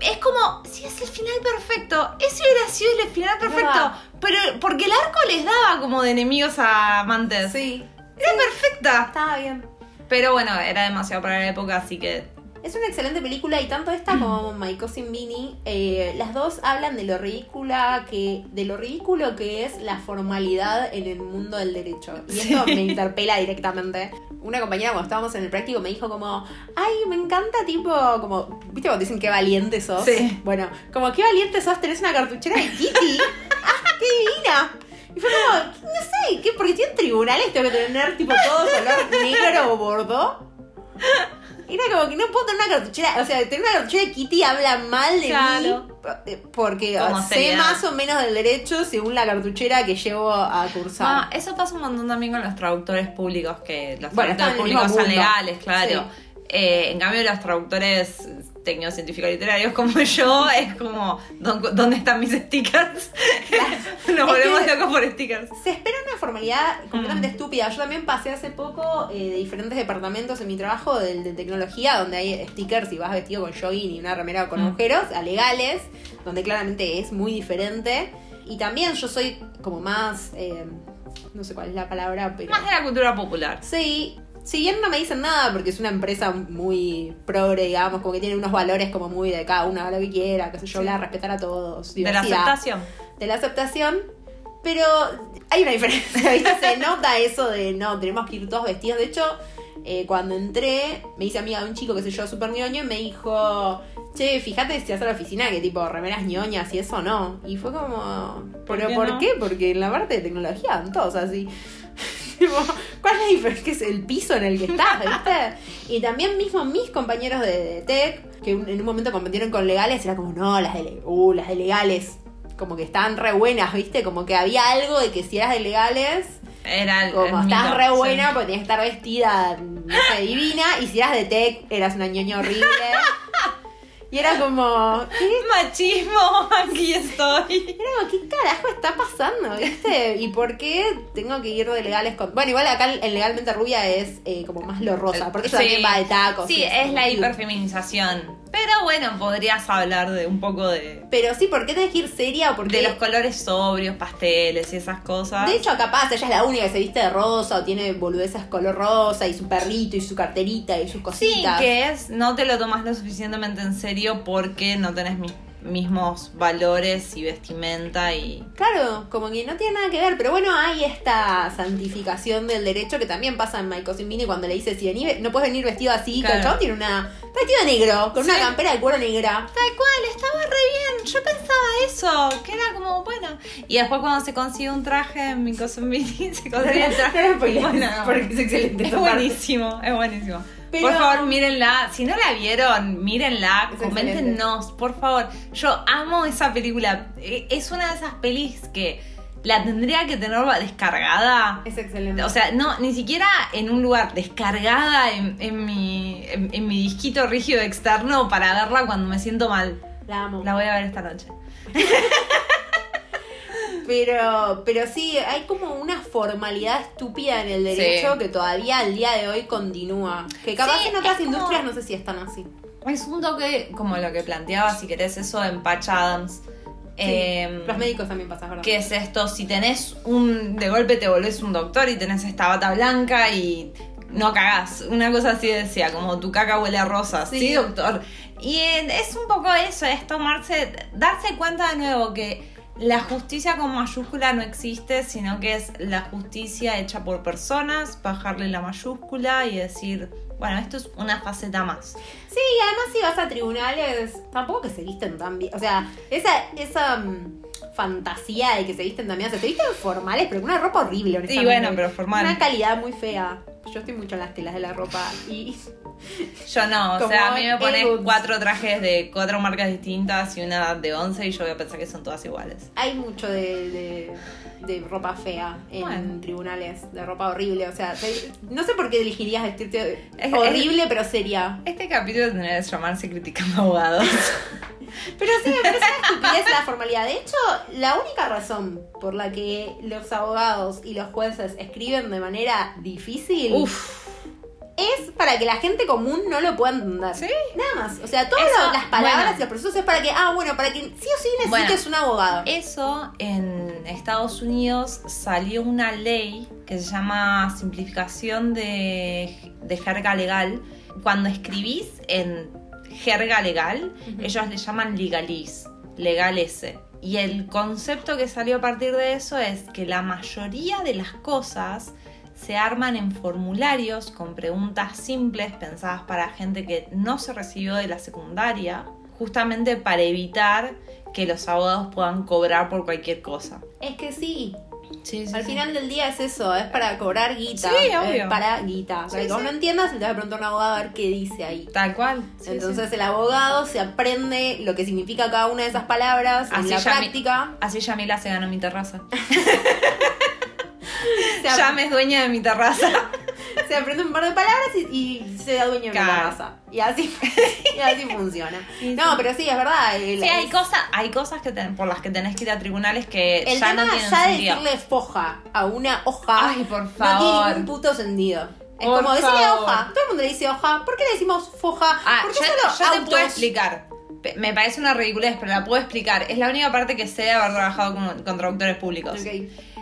es como, si es el final perfecto, ese hubiera sido el final perfecto. Pero porque el arco les daba como de enemigos a amantes. Sí, Era perfecta. estaba bien. Pero bueno, era demasiado para la época, así que. Es una excelente película y tanto esta como My Cousin Vinny, eh, las dos hablan de lo ridícula que, de lo ridículo que es la formalidad en el mundo del derecho. Y esto me interpela directamente. Una compañera cuando estábamos en el práctico me dijo como, ay, me encanta tipo, como, ¿viste cuando dicen qué valiente sos? Sí. Bueno, como qué valiente sos, tenés una cartuchera de Kitty. ¡Ah, qué divina! Y fue como, no sé, ¿qué? Porque tienen tribunales, tengo que tener tipo todo color negro o bordo. Era como que no puedo tener una cartuchera, o sea, tener una cartuchera de Kitty habla mal de Claro. mí, eh, porque Como sé seriedad. más o menos del derecho según la cartuchera que llevo a cursar. Ah, eso pasa un montón también con los traductores públicos, que los Bueno, traductores públicos son legales, claro. Eh, en cambio, los traductores tecnocientíficos literarios como yo, es como, ¿dó- ¿dónde están mis stickers? Nos volvemos locos por stickers. Se espera una formalidad completamente Mm. estúpida. Yo también pasé hace poco eh, de diferentes departamentos en mi trabajo del de tecnología, donde hay stickers y vas vestido con jogging y una remera con Mm. agujeros, a legales, donde claramente es muy diferente. Y también yo soy como más, eh, no sé cuál es la palabra, pero... Más de la cultura popular. Sí, si bien no me dicen nada porque es una empresa muy progre, digamos, como que tiene unos valores como muy de cada uno lo que quiera, qué sé yo, Sí. la respetar a todos, De la aceptación. de la aceptación, pero hay una diferencia, ¿viste? Se nota eso de no, tenemos que ir todos vestidos. De hecho, eh, cuando entré, me hice amiga de un chico que sé yo, súper ñoño, y me dijo, che, fíjate si vas a la oficina que tipo remeras ñoñas y eso no. Y fue como, ¿Por ¿pero qué por no? qué? Porque en la parte de tecnología todos así. ¿Cuál es la diferencia? Que es el piso en el que estás, ¿viste? Y también mismo mis compañeros de, de tech, que un- en un momento competieron con legales, era como, no, las de, uh, las de legales, como que estaban re buenas, ¿viste? Como que había algo de que si eras de legales, Era el, como el estás mito, re sí. buena porque tenías que estar vestida, no sé, divina, y si eras de tech, eras una ñoña horrible. Y era como, ¿qué? Machismo, aquí estoy. Era como, ¿qué carajo está pasando? ¿Viste? ¿Y por qué tengo que ir de legales con.? Bueno, igual acá el legalmente rubia es eh, como más lo rosa, porque eso Sí. también va de tacos. Sí, es la hiperfeminización. Pero bueno, podrías hablar de un poco de, Pero sí, ¿por qué tenés que ir seria? Porque. de los colores sobrios, pasteles y esas cosas. De hecho, capaz ella es la única que se viste de rosa o tiene boludeces color rosa y su perrito y su carterita y sus sí, cositas. que es, no te lo tomas lo suficientemente en serio porque no tenés mis mismos valores y vestimenta y... Claro, como que no tiene nada que ver, pero bueno, hay esta santificación del derecho que también pasa en My Cousin Vinny cuando le dice si venís, no puedes venir vestido así, que Claro. el chabón tiene una. Vestido de negro, con Sí. una campera de cuero negra. Tal cual, estaba re bien. Yo pensaba eso, que era como, bueno. Y después cuando se consigue un traje en mi cosa en Mini, se consigue el traje. No Bueno, no. porque es excelente. Es buenísimo, es buenísimo. Pero- Por favor, mírenla. Si no la vieron, mírenla. Es Coméntenos, por favor. Yo amo esa película. Eh, Es una de esas pelis que la tendría que tener descargada. Es excelente. O sea, no, ni siquiera en un lugar descargada en, en mi, en, en mi disquito rígido externo para verla cuando me siento mal. la amo. La voy a ver esta noche. Pero, pero sí, hay como una formalidad estúpida en el derecho Sí. que todavía al día de hoy continúa. Que capaz Sí, en otras como- industrias no sé si están así. Es un toque como lo que planteaba, si querés, eso en Patch Adams. Em, Los médicos también pasan, ¿verdad? ¿Qué es esto? Si tenés un. De golpe te volvés un doctor y tenés esta bata blanca y no cagás. Una cosa así decía, como tu caca huele a rosa. Sí, Sí. doctor. Y es un poco eso, es tomarse. darse cuenta de nuevo que la justicia con mayúscula no existe, sino que es la justicia hecha por personas, bajarle la mayúscula y decir, bueno, esto es una faceta más. Sí, y además si vas a tribunales, tampoco que se visten tan bien. O sea, esa, esa mm, fantasía de que se visten tan bien. O sea, se visten formales, pero con una ropa horrible, honestamente. bueno, pero formal. Una calidad muy fea. Yo estoy mucho en las telas de la ropa y Yo no, o sea, a mí me pones cuatro trajes de cuatro marcas distintas y una de once y yo voy a pensar que son todas iguales. hay mucho de, de, de ropa fea en Bueno. tribunales, de ropa horrible. O sea, te- no sé por qué elegirías vestirte Es- horrible, pero seria. Este capítulo tendría que llamarse Criticando Abogados. Pero sí, me parece una estupidez la formalidad. De hecho, la única razón por la que los abogados y los jueces escriben de manera difícil Uf. Es para que la gente común no lo pueda entender. ¿Sí? Nada más. O sea, todas Eso, las palabras bueno. y los procesos es para que, ah, bueno, para que sí o sí necesites Bueno, un abogado. Eso en Estados Unidos salió una ley que se llama simplificación de, de jerga legal. Cuando escribís en jerga legal, ellos le llaman legaliz, legal ese. Y el concepto que salió a partir de eso es que la mayoría de las cosas se arman en formularios con preguntas simples pensadas para gente que no se recibió de la secundaria, justamente para evitar que los abogados puedan cobrar por cualquier cosa. Es que sí, Sí, Al final del día es eso, es para cobrar guita. Sí, es obvio. para guita. Para Sí, que vos sí. no entiendas, te vas a preguntar a un abogado a ver qué dice ahí. Tal cual. Sí, Entonces sí. el abogado se aprende lo que significa cada una de esas palabras en Así la ya mi- práctica. Así Yamila se ganó mi terraza. Ap- Yam es dueña de mi terraza. se aprende un par de palabras y, y se da dueño de la Claro. casa. Y así, y así funciona. No, pero sí, es verdad. el- Sí, hay cosas, hay cosas que ten- por las que tenés que ir a tribunales que El ya tema no tienen ya de sentido. decirle foja a una hoja Ay, por no favor. tiene ningún puto sentido. Es Por como decirle hoja. Todo el mundo le dice hoja. ¿Por qué le decimos foja? Ah, ¿Por qué ya, solo ya te puedo explicar. Me parece una ridiculez, pero la puedo explicar. Es la única parte que sé de haber trabajado con, con traductores públicos. Ok,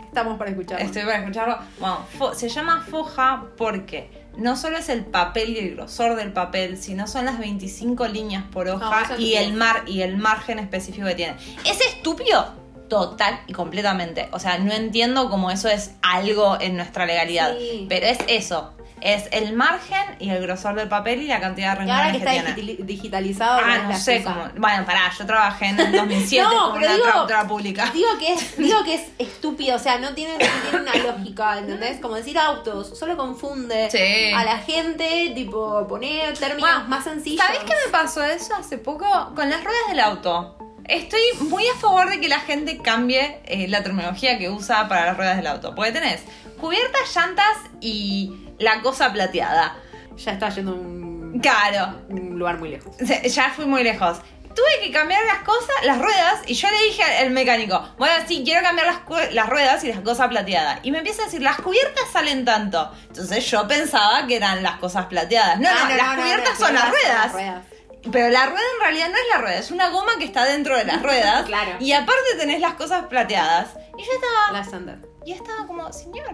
estamos para escuchar. Estoy para escucharlo. Bueno, se llama foja porque no solo es el papel y el grosor del papel, sino son las 25 líneas por No, hoja y el mar y el margen específico que tiene. ¿Es estúpido? Total y completamente. O sea, no entiendo cómo eso es algo en nuestra legalidad. Sí. Pero es eso. Es el margen y el grosor del papel y la cantidad de renglones que que, está tiene. digitalizado. Ah, no sé cómo. Bueno, pará, yo trabajé en el 2007 No, como pero una digo- traductora pública. Digo que es, digo que es estúpido, o sea, no tiene, no tiene una lógica, ¿entendés? Como decir autos, solo confunde Sí. a la gente, tipo, poner términos Bueno, más sencillos. ¿Sabés qué me pasó eso hace poco? Con las ruedas del auto. Estoy muy a favor de que la gente cambie eh, la terminología que usa para las ruedas del auto. Porque tenés cubiertas, llantas y la cosa plateada. Ya está yendo a un, Claro, un lugar muy lejos. ya fui muy lejos. Tuve que cambiar las cosas, las ruedas, y yo le dije al mecánico, bueno, sí, quiero cambiar las, las ruedas y las cosas plateadas. Y me empieza a decir, las cubiertas salen tanto. Entonces yo pensaba que eran las cosas plateadas. No, Ah, no, las cubiertas son las ruedas. ruedas. Pero la rueda en realidad no es la rueda, es una goma que está dentro de las ruedas. Claro. Y aparte tenés las cosas plateadas. Y yo estaba. La estándar. Y estaba como, señor,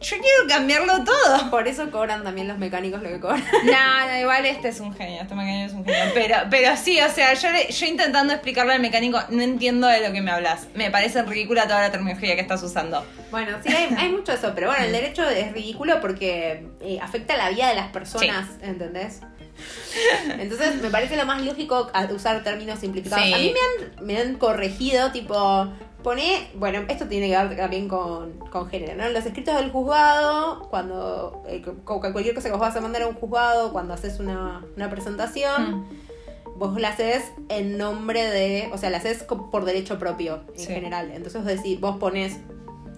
yo quiero cambiarlo todo. Por eso cobran también los mecánicos lo que cobran. No, no, igual este es un genio, este mecánico es un genio. Pero, pero sí, o sea, yo, le- yo intentando explicarle al mecánico, no entiendo de lo que me hablas. Me parece ridícula toda la terminología que estás usando. Bueno, sí, hay, hay mucho eso, pero bueno, el derecho es ridículo porque eh, afecta la vida de las personas, ¿entendés? Entonces me parece lo más lógico usar términos simplificados. Sí. A mí me han, me han corregido, tipo, pone, bueno, esto tiene que ver también con, con género, ¿no? Los escritos del juzgado, cuando eh, cualquier cosa que vos vas a mandar a un juzgado, cuando haces una, una presentación, vos la haces en nombre de, o sea, la haces por derecho propio en Sí. general. Entonces vos decís, vos pones,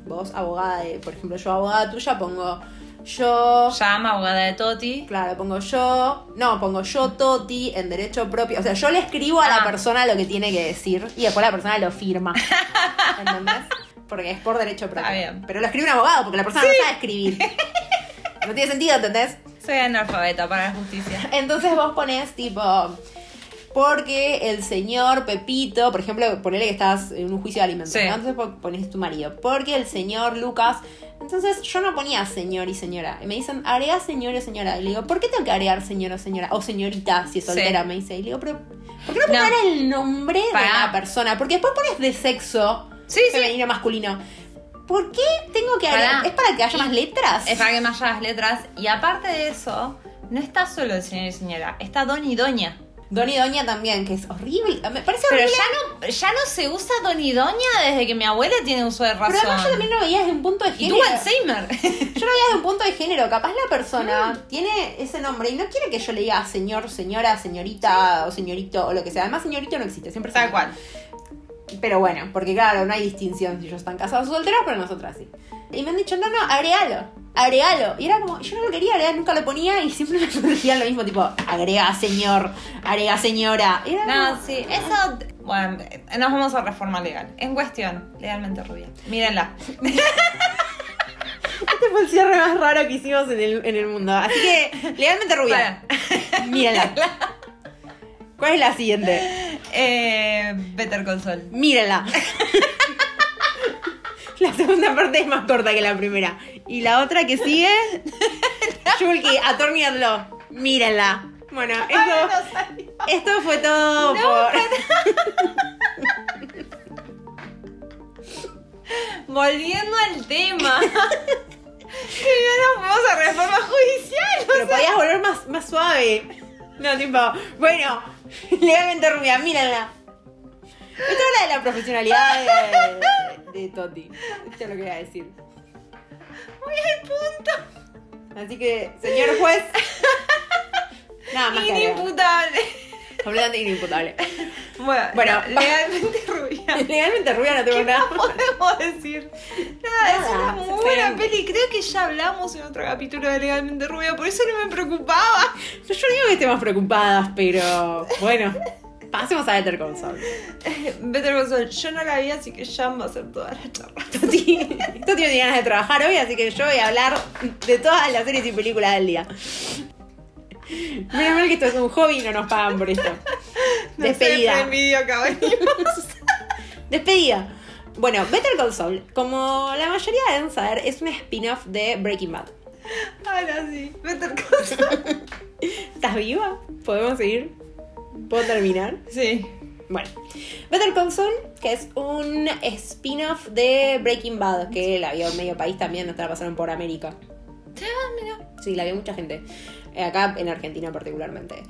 vos abogada de, por ejemplo, yo abogada tuya pongo yo, Llama, abogada de Toti. claro, pongo yo, no, pongo yo Toti en derecho propio, o sea, yo le escribo a la Ah. persona lo que tiene que decir y después la persona lo firma. ¿Entendés? Porque es por derecho propio. Está bien. Pero lo escribe un abogado porque la persona no sabe escribir. No tiene sentido, ¿entendés? Soy analfabeta para la justicia. Entonces vos pones tipo. Porque el señor Pepito, por ejemplo, ponele que estás en un juicio de alimentos, Sí. entonces po- pones tu marido. Porque el señor Lucas. Entonces yo no ponía señor y señora. Y me dicen, agrega señor o señora. Y le digo, ¿por qué tengo que agregar señor o señora? O señorita, si es Sí. soltera, me dice. Y le digo, pero. ¿Por qué no No. poner el nombre de la persona? Porque después pones de sexo, Sí, sí. femenino, masculino. ¿Por qué tengo que agregar? ¿Es para que haya más letras? Es para que haya las letras. Y aparte de eso, no está solo el señor y señora, está don y doña. Don y Doña también, que es horrible. Me parece Pero horrible. ya no, ya no se usa don y doña desde que mi abuela tiene uso de razón. Pero además yo también lo veía desde un punto de y género. tuvo Alzheimer. Yo lo veía desde un punto de género. Capaz la persona Mm. tiene ese nombre y no quiere que yo le diga señor, señora, señorita o señorito o lo que sea. Además, señorito no existe, siempre Tal cual. Pero bueno, porque claro, no hay distinción si ellos están casados o solteros, pero nosotras sí. Y me han dicho, no, no, agregalo, agregalo. Y era como, yo no lo quería agregar, nunca lo ponía y siempre me decían lo mismo, tipo, agrega señor, agrega señora. Era No, como- sí, eso. Bueno, nos vamos a reforma legal. En cuestión, legalmente rubia. Mírenla. Este fue el cierre más raro que hicimos en el, en el mundo. Así que, legalmente rubia. Mírenla. ¿Cuál es la siguiente? Eh, Better Saul. Mírenla. La segunda parte es más corta que la primera. Y la otra que sigue, Shulky, Attorney at Law. Mírenla. Bueno, esto, esto fue todo por... Volviendo al tema. que no nos a reforma judicial. o sea. podías volver más, más suave. No, tipo, bueno, legalmente rubia, mírenla. Esto habla de la profesionalidad de, de Toti. Esto es lo que voy a decir. Muy al punto. Así que, señor juez. Nada más. Inimputable. Completamente inimputable. Bueno, Bueno. no, legalmente rubia. Legalmente rubia no tengo ¿Qué nada. más podemos decir? Nada, es Nada, una muy buena peli. Creo que ya hablamos en otro capítulo de Legalmente Rubia, por eso no me preocupaba. Yo no digo que estemos preocupadas, pero bueno, pasemos a Better Call Saul. Better Call Saul, yo no la vi, así que Jan va a hacer toda la charla. Toti, Toti no tiene ganas de trabajar hoy, así que yo voy a hablar de todas las series y películas del día. Menos mal que esto es un hobby y no nos pagan por esto. No Despedida. acá. Despedida. Bueno, Better Call Saul, como la mayoría deben saber, es un spin-off de Breaking Bad. Ahora sí, Better Call Saul. ¿Estás viva? ¿Podemos seguir? ¿Puedo terminar? Sí. Bueno, Better Call Saul, que es un spin-off de Breaking Bad, que la vio en medio país también, nos la pasaron por América. Sí, la vio mucha gente. Eh, Acá en Argentina particularmente.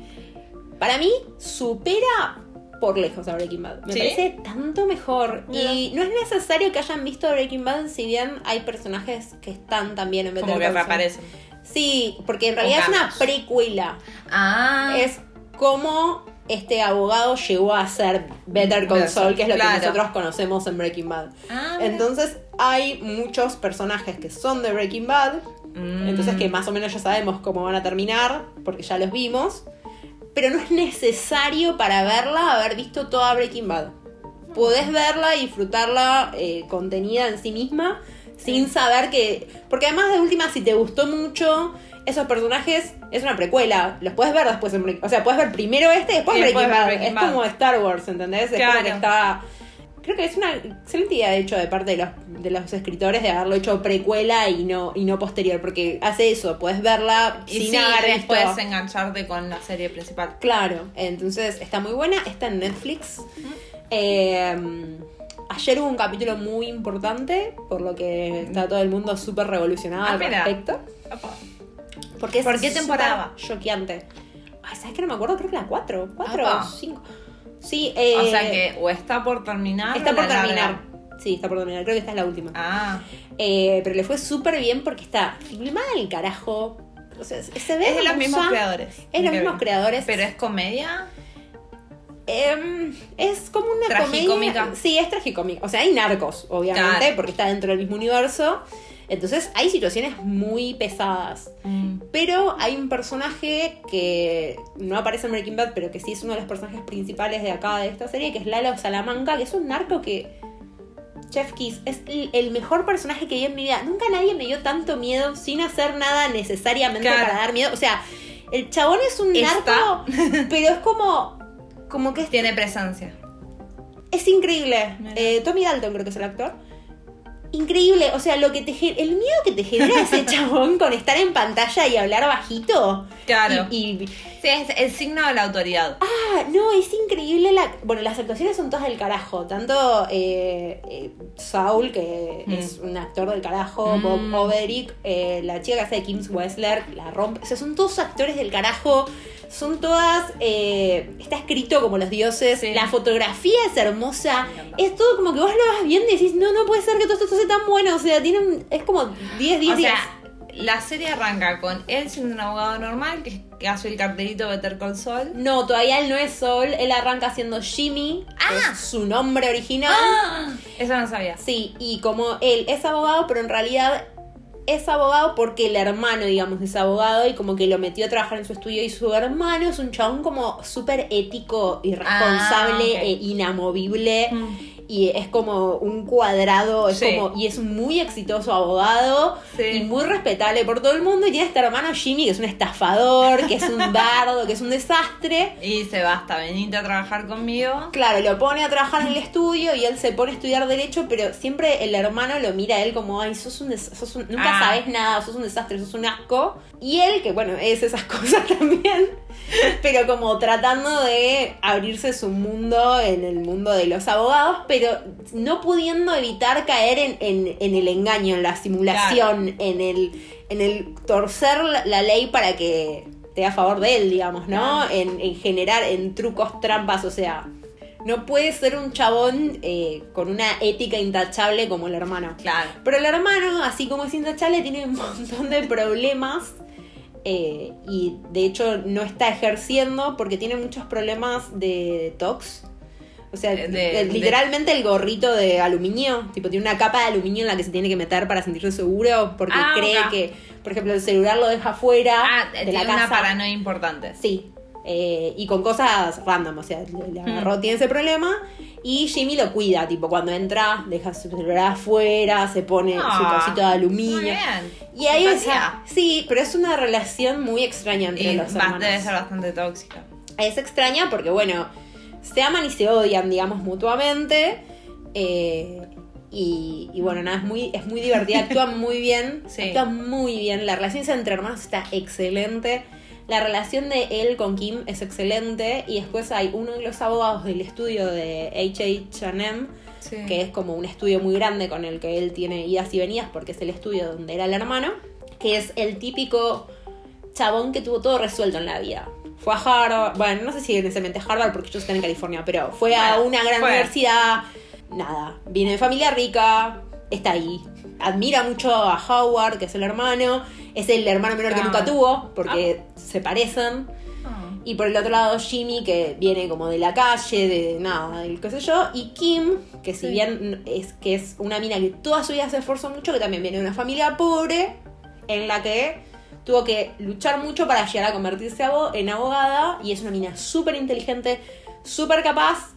Para mí, supera por lejos a Breaking Bad. Me ¿Sí? parece tanto mejor. Y no es necesario que hayan visto Breaking Bad, si bien hay personajes que están también en Better Como que Call reaparecen. Sí, porque en realidad es una precuela. Ah. Es cómo este abogado llegó a ser Better Saul, que es lo claro. que nosotros conocemos en Breaking Bad. Ah. Entonces hay muchos personajes que son de Breaking Bad, Mm. entonces que más o menos ya sabemos cómo van a terminar, porque ya los vimos, pero no es necesario para verla haber visto toda Breaking Bad. Podés verla y disfrutarla eh, contenida en sí misma, sin saber que... Porque además de última, si te gustó mucho... Esos personajes es una precuela, los puedes ver después en Breaking O sea, puedes ver primero este y después Y Breaking Bad. Breaking es como Star Wars, ¿entendés? Es Claro. como que está. Creo que es una excelente idea, de hecho, de parte de los, de los escritores de haberlo hecho precuela y no, y no posterior, porque hace eso, puedes verla Y sin sí, haber visto. engancharte con la serie principal. Claro, entonces está muy buena, está en Netflix. Eh, ayer hubo un capítulo muy importante, por lo que está todo el mundo súper revolucionado Ah, al respecto. Porque es ¿Por qué temporada? Choqueante. Ay, ¿sabes que no me acuerdo? Creo que la 4. 4 Apa. o 5. Sí, eh, o sea que o está por terminar Está o por la larga. terminar. Sí, está por terminar. Creo que esta es la última. Ah, Eh, pero le fue súper bien porque está filmada el carajo. O sea, se se ve es de los mismos creadores. Es de los mismos creadores. Pero es comedia. Em, es como una Tragicómica. comedia. Sí, es tragicómica. O sea, hay narcos, obviamente, Claro. porque está dentro del mismo universo. Entonces hay situaciones muy pesadas. Mm. Pero hay un personaje que no aparece en Breaking Bad, pero que sí es uno de los personajes principales de acá de esta serie, que es Lalo Salamanca, que es un narco que. Chef Kiss es el, mejor personaje que vi en mi vida. Nunca nadie me dio tanto miedo sin hacer nada necesariamente Claro. para dar miedo. O sea, el chabón es un Está. narco, pero es como. Como que es, Tiene presencia. es increíble. Eh, Tommy Dalton creo que es el actor. Increíble, o sea, lo que te el miedo que te genera ese chabón con estar en pantalla y hablar bajito. Claro. Y, y- Sí, es el signo de la autoridad. ah, no, es increíble la. Bueno, las actuaciones son todas del carajo. Tanto eh, eh, Saul, que Mm. es un actor del carajo, Mm. Bob Overick, eh, la chica que hace de Kim Wessler, la rompe. O sea, son todos actores del carajo. Son todas. eh, está escrito como los dioses. Sí. La fotografía es hermosa. Es todo como que vos lo vas viendo y decís, no, no puede ser que todo esto sea tan bueno. O sea, tiene un- es como 10, 10, O 10. sea, la serie arranca con él siendo un abogado normal que, que hace el cartelito Better Call Saul. No, todavía él no es Sol. Él arranca siendo Jimmy. que Ah. es su nombre original. ¡Ah! Eso no sabía. Sí, y como él es abogado, pero en realidad es abogado porque el hermano, digamos, es abogado y como que lo metió a trabajar en su estudio y su hermano es un chabón como súper ético y responsable Ah, e inamovible. Mm. Y es como un cuadrado, es Sí. como, y es un muy exitoso abogado Sí. y muy respetable por todo el mundo. Y tiene este hermano Jimmy, que es un estafador, que es un dardo, que es un desastre. Y dice, basta, venite a trabajar conmigo. Claro, lo pone a trabajar en el estudio y él se pone a estudiar derecho, pero siempre el hermano lo mira a él como, ay, sos un, sos un- nunca Ah. sabes nada, sos un desastre, sos un asco. Y él, que bueno, es esas cosas también, pero como tratando de abrirse su mundo en el mundo de los abogados, pero no pudiendo evitar caer en, en- en el engaño, en la simulación, en el, en el torcer la, la ley para que esté a favor de él, digamos, ¿no? Claro. En, en generar, en trucos, trampas, o sea, no puede ser un chabón eh, con una ética intachable como el hermano. Claro. Pero el hermano, así como es intachable, tiene un montón de problemas eh, y de hecho no está ejerciendo porque tiene muchos problemas de tox. O sea, Eh, de- eh, literalmente el gorrito de aluminio, tipo tiene una capa de aluminio en la que se tiene que meter para sentirse seguro porque Ah, cree que, por ejemplo, el celular lo deja fuera Ah, de tiene la una casa. paranoia importante. Sí. eh, y con cosas random, o sea, le, le agarró, Hmm. tiene ese problema. Y Jimmy lo cuida, tipo, cuando entra, deja su celular afuera, se pone su Ah, cosito de aluminio. Muy bien. Y ahí o sea, sí, pero es una relación muy extraña entre Y los hermanos. debe ser bastante tóxica. Es extraña porque, bueno, se aman y se odian, digamos, mutuamente. eh, y, y bueno, nada, es muy, es muy divertida, actúan muy bien. Sí. Actúan muy bien. La relación entre hermanos está excelente. La relación de él con Kim es excelente. Y después hay uno de los abogados del estudio de HHM, Sí. que es como un estudio muy grande con el que él tiene idas y venidas porque es el estudio donde era el hermano, que es el típico chabón que tuvo todo resuelto en la vida. Fue a Harvard, bueno, no sé si necesariamente Harvard porque ellos están en California, pero fue a una gran fue. universidad, nada, viene de familia rica, está ahí. Admira mucho a Howard, que es el hermano, es el hermano menor que Ah. nunca tuvo, porque se parecen. Ah. Y por el otro lado Jimmy, que viene como de la calle, de nada, del qué sé yo. Y Kim, que si Sí. bien es que es una mina que toda su vida se esforzó mucho, que también viene de una familia pobre, en la que tuvo que luchar mucho para llegar a convertirse en abogada. Y es una mina súper inteligente, súper capaz,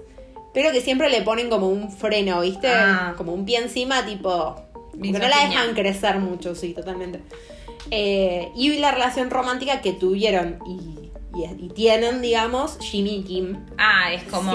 pero que siempre le ponen como un freno, ¿viste? Ah. Como un pie encima, tipo... Que no la dejan crecer mucho, sí, totalmente. Eh, y la relación romántica que tuvieron y, y- y tienen, digamos, Jimmy y Kim. Ah, es como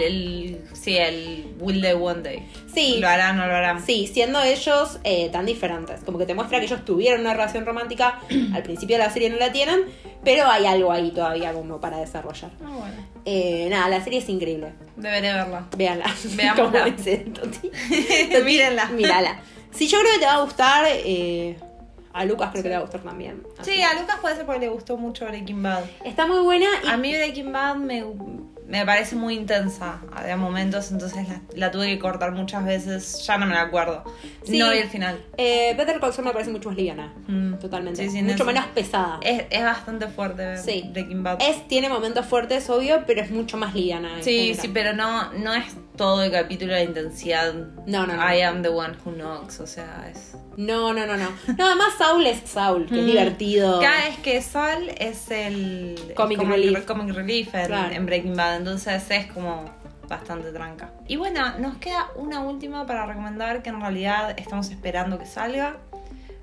el. Sí, el Will Day One Day. Sí. Lo harán o no lo harán. Sí, siendo ellos eh, tan diferentes. Como que te muestra que ellos tuvieron una relación romántica. Al principio de la serie no la tienen, pero hay algo ahí todavía como para desarrollar. Ah, bueno. Eh, nada, la serie es increíble. Deberé verla. Véanla. Veámosla. Mírenla. Mírala. Sí, yo creo que te va a gustar. eh, a Lucas creo que le va a gustar también. Así Sí, a Lucas puede ser porque le gustó mucho Breaking Bad. Está muy buena y A mí Breaking Bad me, me parece muy intensa Había momentos, entonces la, la tuve que cortar muchas veces. Ya no me la acuerdo. Sí. No vi el final. eh, Better Call Saul me parece mucho más liviana. Mm. Totalmente. Sí, sí, mucho menos pesada. Es, es bastante fuerte Sí. Breaking Bad. Es, tiene momentos fuertes, obvio, pero es mucho más liviana. sí, general. sí, pero no, no es todo el capítulo de intensidad. No, no, no. I am the one who knocks, o sea, es... No, no, no, no. No, además Saul es Saul, que es Mm. divertido. Cada vez que Sol es el Comic el relief. comic relief en, Claro. en Breaking Bad, entonces es como bastante tranca. Y bueno, nos queda una última para recomendar que en realidad estamos esperando que salga.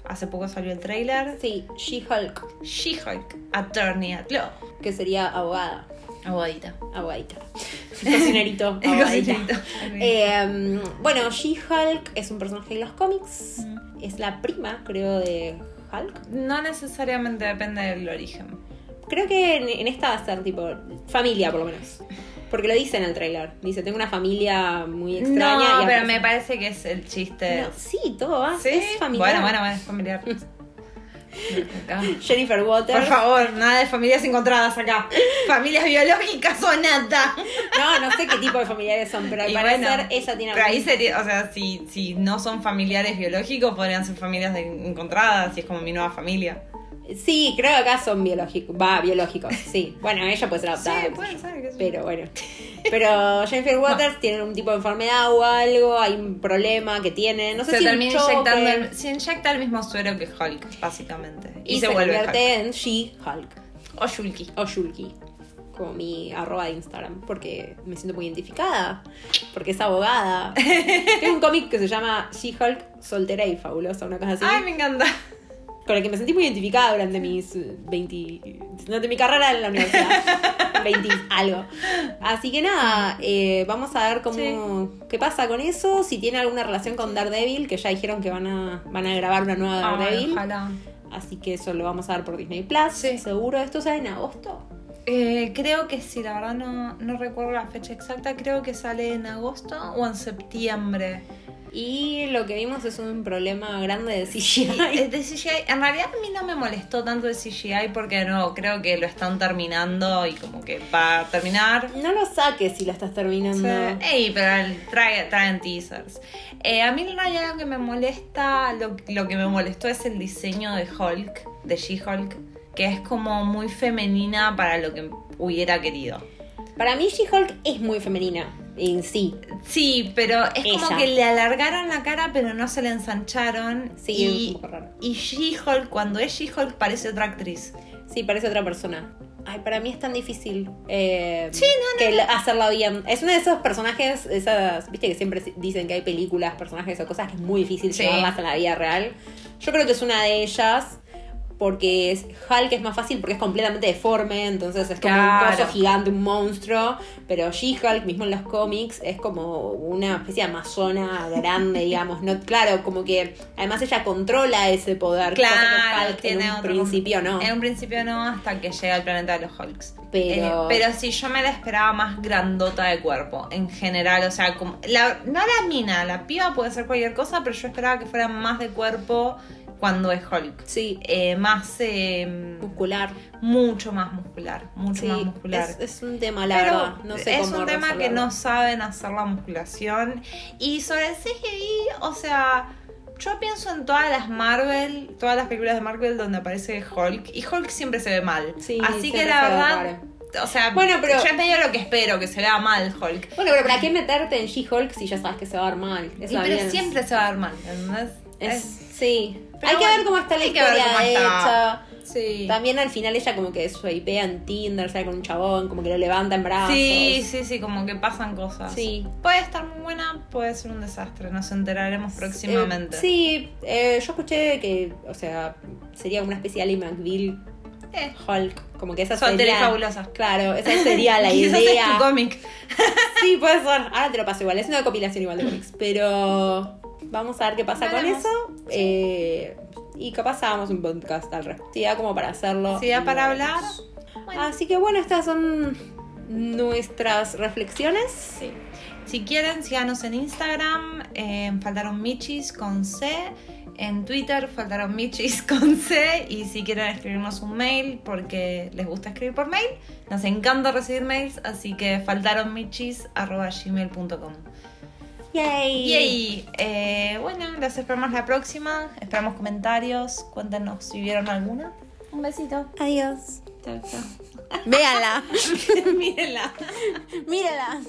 Hace poco salió el trailer. Sí, She-Hulk, She-Hulk, Attorney at Law. que sería abogada. Cocinerito, El abogadita. cocinerito. Eh, bueno, She-Hulk es un personaje de los cómics. Mm. Es la prima, creo, de Hulk. No necesariamente depende del origen. Creo que en, en esta va a ser tipo familia, por lo menos. Porque lo dice en el trailer. Dice, tengo una familia muy extraña. no, y pero me parece que es el chiste. No, sí, todo va. ¿Sí? Es familiar. Bueno, bueno, bueno, es familiar. Acá. Jennifer Waters. Por favor, nada de familias encontradas acá. Familias biológicas o nada. No, no sé qué tipo de familiares son, pero al Y parecer bueno, ella tiene Pero ahí algún- sería, o sea, si, si no son familiares biológicos, podrían ser familias de- encontradas y es como mi nueva familia. Sí, creo que acá son biológicos. Va, biológicos, sí. Bueno, ella puede ser adoptada. Sí, sé puede ser, yo. Pero bueno. Pero Jennifer Waters tiene un tipo de enfermedad o algo, hay un problema que tiene. No sé se si termina inyectando, el- se inyecta el mismo suero que Hulk, básicamente. Y, y, se, se, vuelve convierte en She-Hulk. Hulk. O Shulky. O Shulky. Como mi arroba de Instagram. Porque me siento muy identificada. Porque es abogada. Tengo un cómic que se llama She-Hulk soltera y fabulosa, una cosa así. Ay, me encanta. Con el que me sentí muy identificada durante mis eh, 20. durante mi carrera en la universidad. 20 algo. Así que nada, eh, vamos a ver cómo qué pasa con eso, si tiene alguna relación con Daredevil, que ya dijeron que van a, van a grabar una nueva Ay, Daredevil. ojalá. Así que eso lo vamos a ver por Disney Plus. Sí. Seguro, esto sale en agosto. Eh, creo que sí, la verdad no, no recuerdo la fecha exacta. Creo que sale en agosto o en septiembre. Y lo que vimos es un problema grande de CGI. Eh, de CGI, en realidad a mí no me molestó tanto el CGI porque no, creo que lo están terminando y como que va a terminar. No lo saques si la estás terminando. Ey, pero el- trae- traen teasers. Eh, a mí en realidad lo que me molesta, lo, lo que me molestó es el diseño de Hulk, de She-Hulk. que es como muy femenina para lo que hubiera querido. Para mí She-Hulk es muy femenina en sí. Sí, pero es como que le alargaron la cara, pero no se le ensancharon. Sí, y, es un poco raro. y She-Hulk, cuando es She-Hulk, parece otra actriz. Sí, parece otra persona. Ay, para mí es tan difícil eh, Sí, no, no, que la- hacerla bien. Es uno de esos personajes, esas, viste que siempre dicen que hay películas, personajes o cosas que es muy difícil Sí. llevarlas a la vida real. Yo creo que es una de ellas. Porque es, Hulk es más fácil porque es completamente deforme, entonces es como Claro. un coso gigante, un monstruo. Pero She-Hulk, mismo en los cómics, es como una especie de amazona grande, digamos. no Claro, como que además ella controla ese poder. cosa que Claro, Hulk tiene en un otro- principio, ¿no? En un principio no, hasta que llega al planeta de los Hulks. Pero- Eh, pero sí, yo me la esperaba más grandota de cuerpo, en general. O sea, como, la, no la mina, la piba puede ser cualquier cosa, pero yo esperaba que fuera más de cuerpo cuando es Hulk. Sí, Eh, más. Eh, muscular. mucho más muscular. Mucho Sí, más muscular. Es, es un tema, la Pero verdad. No sé es cómo un tema que no saben hacer la musculación. Y sobre el CGI, o sea, yo pienso en todas las Marvel, todas las películas de Marvel donde aparece Hulk. Y Hulk siempre se ve mal. Sí, Así que la ve verdad, o sea, Bueno, pero- yo es medio lo que espero, que se vea mal Hulk. Bueno, pero ¿para qué meterte en She-Hulk si ya sabes que se va a dar mal? Y, Eso pero bien. siempre se va a ver mal, ¿entendés? Es, sí. Pero hay que ver cómo está la historia hecha. sí. También al final ella como que swipea en Tinder, sale con un chabón, como que lo levanta en brazos. Sí, sí, sí, como que pasan cosas. Sí. Puede estar muy buena, puede ser un desastre, nos enteraremos próximamente. Eh, sí, eh, yo escuché que, o sea, sería una especie de Ali McBeal Eh, Hulk, como que esa y sería... fabulosa. Claro, esa sería la Quizás es idea. tu cómic. Sí, puede ser. Ahora te lo paso igual. Es una compilación igual de cómics. Pero vamos a ver qué pasa con eso. Eh, y capaz hagamos un podcast al respecto. Sí, da como para hacerlo. Si da para hablar. Bueno. Así que bueno, estas son nuestras reflexiones. Sí. Si quieren, síganos en Instagram, en Faltaron Michis con C. En Twitter, Faltaron Michis con C. Y si quieren escribirnos un mail, porque les gusta escribir por mail, nos encanta recibir mails. Así que faltaronmichis.gmail.com. Yay. Yay. Eh, bueno, los esperamos la próxima. Esperamos comentarios. Cuéntenos si vieron alguna. Un besito. Adiós. Chao, chao. Véala. Mírenla. Mírala.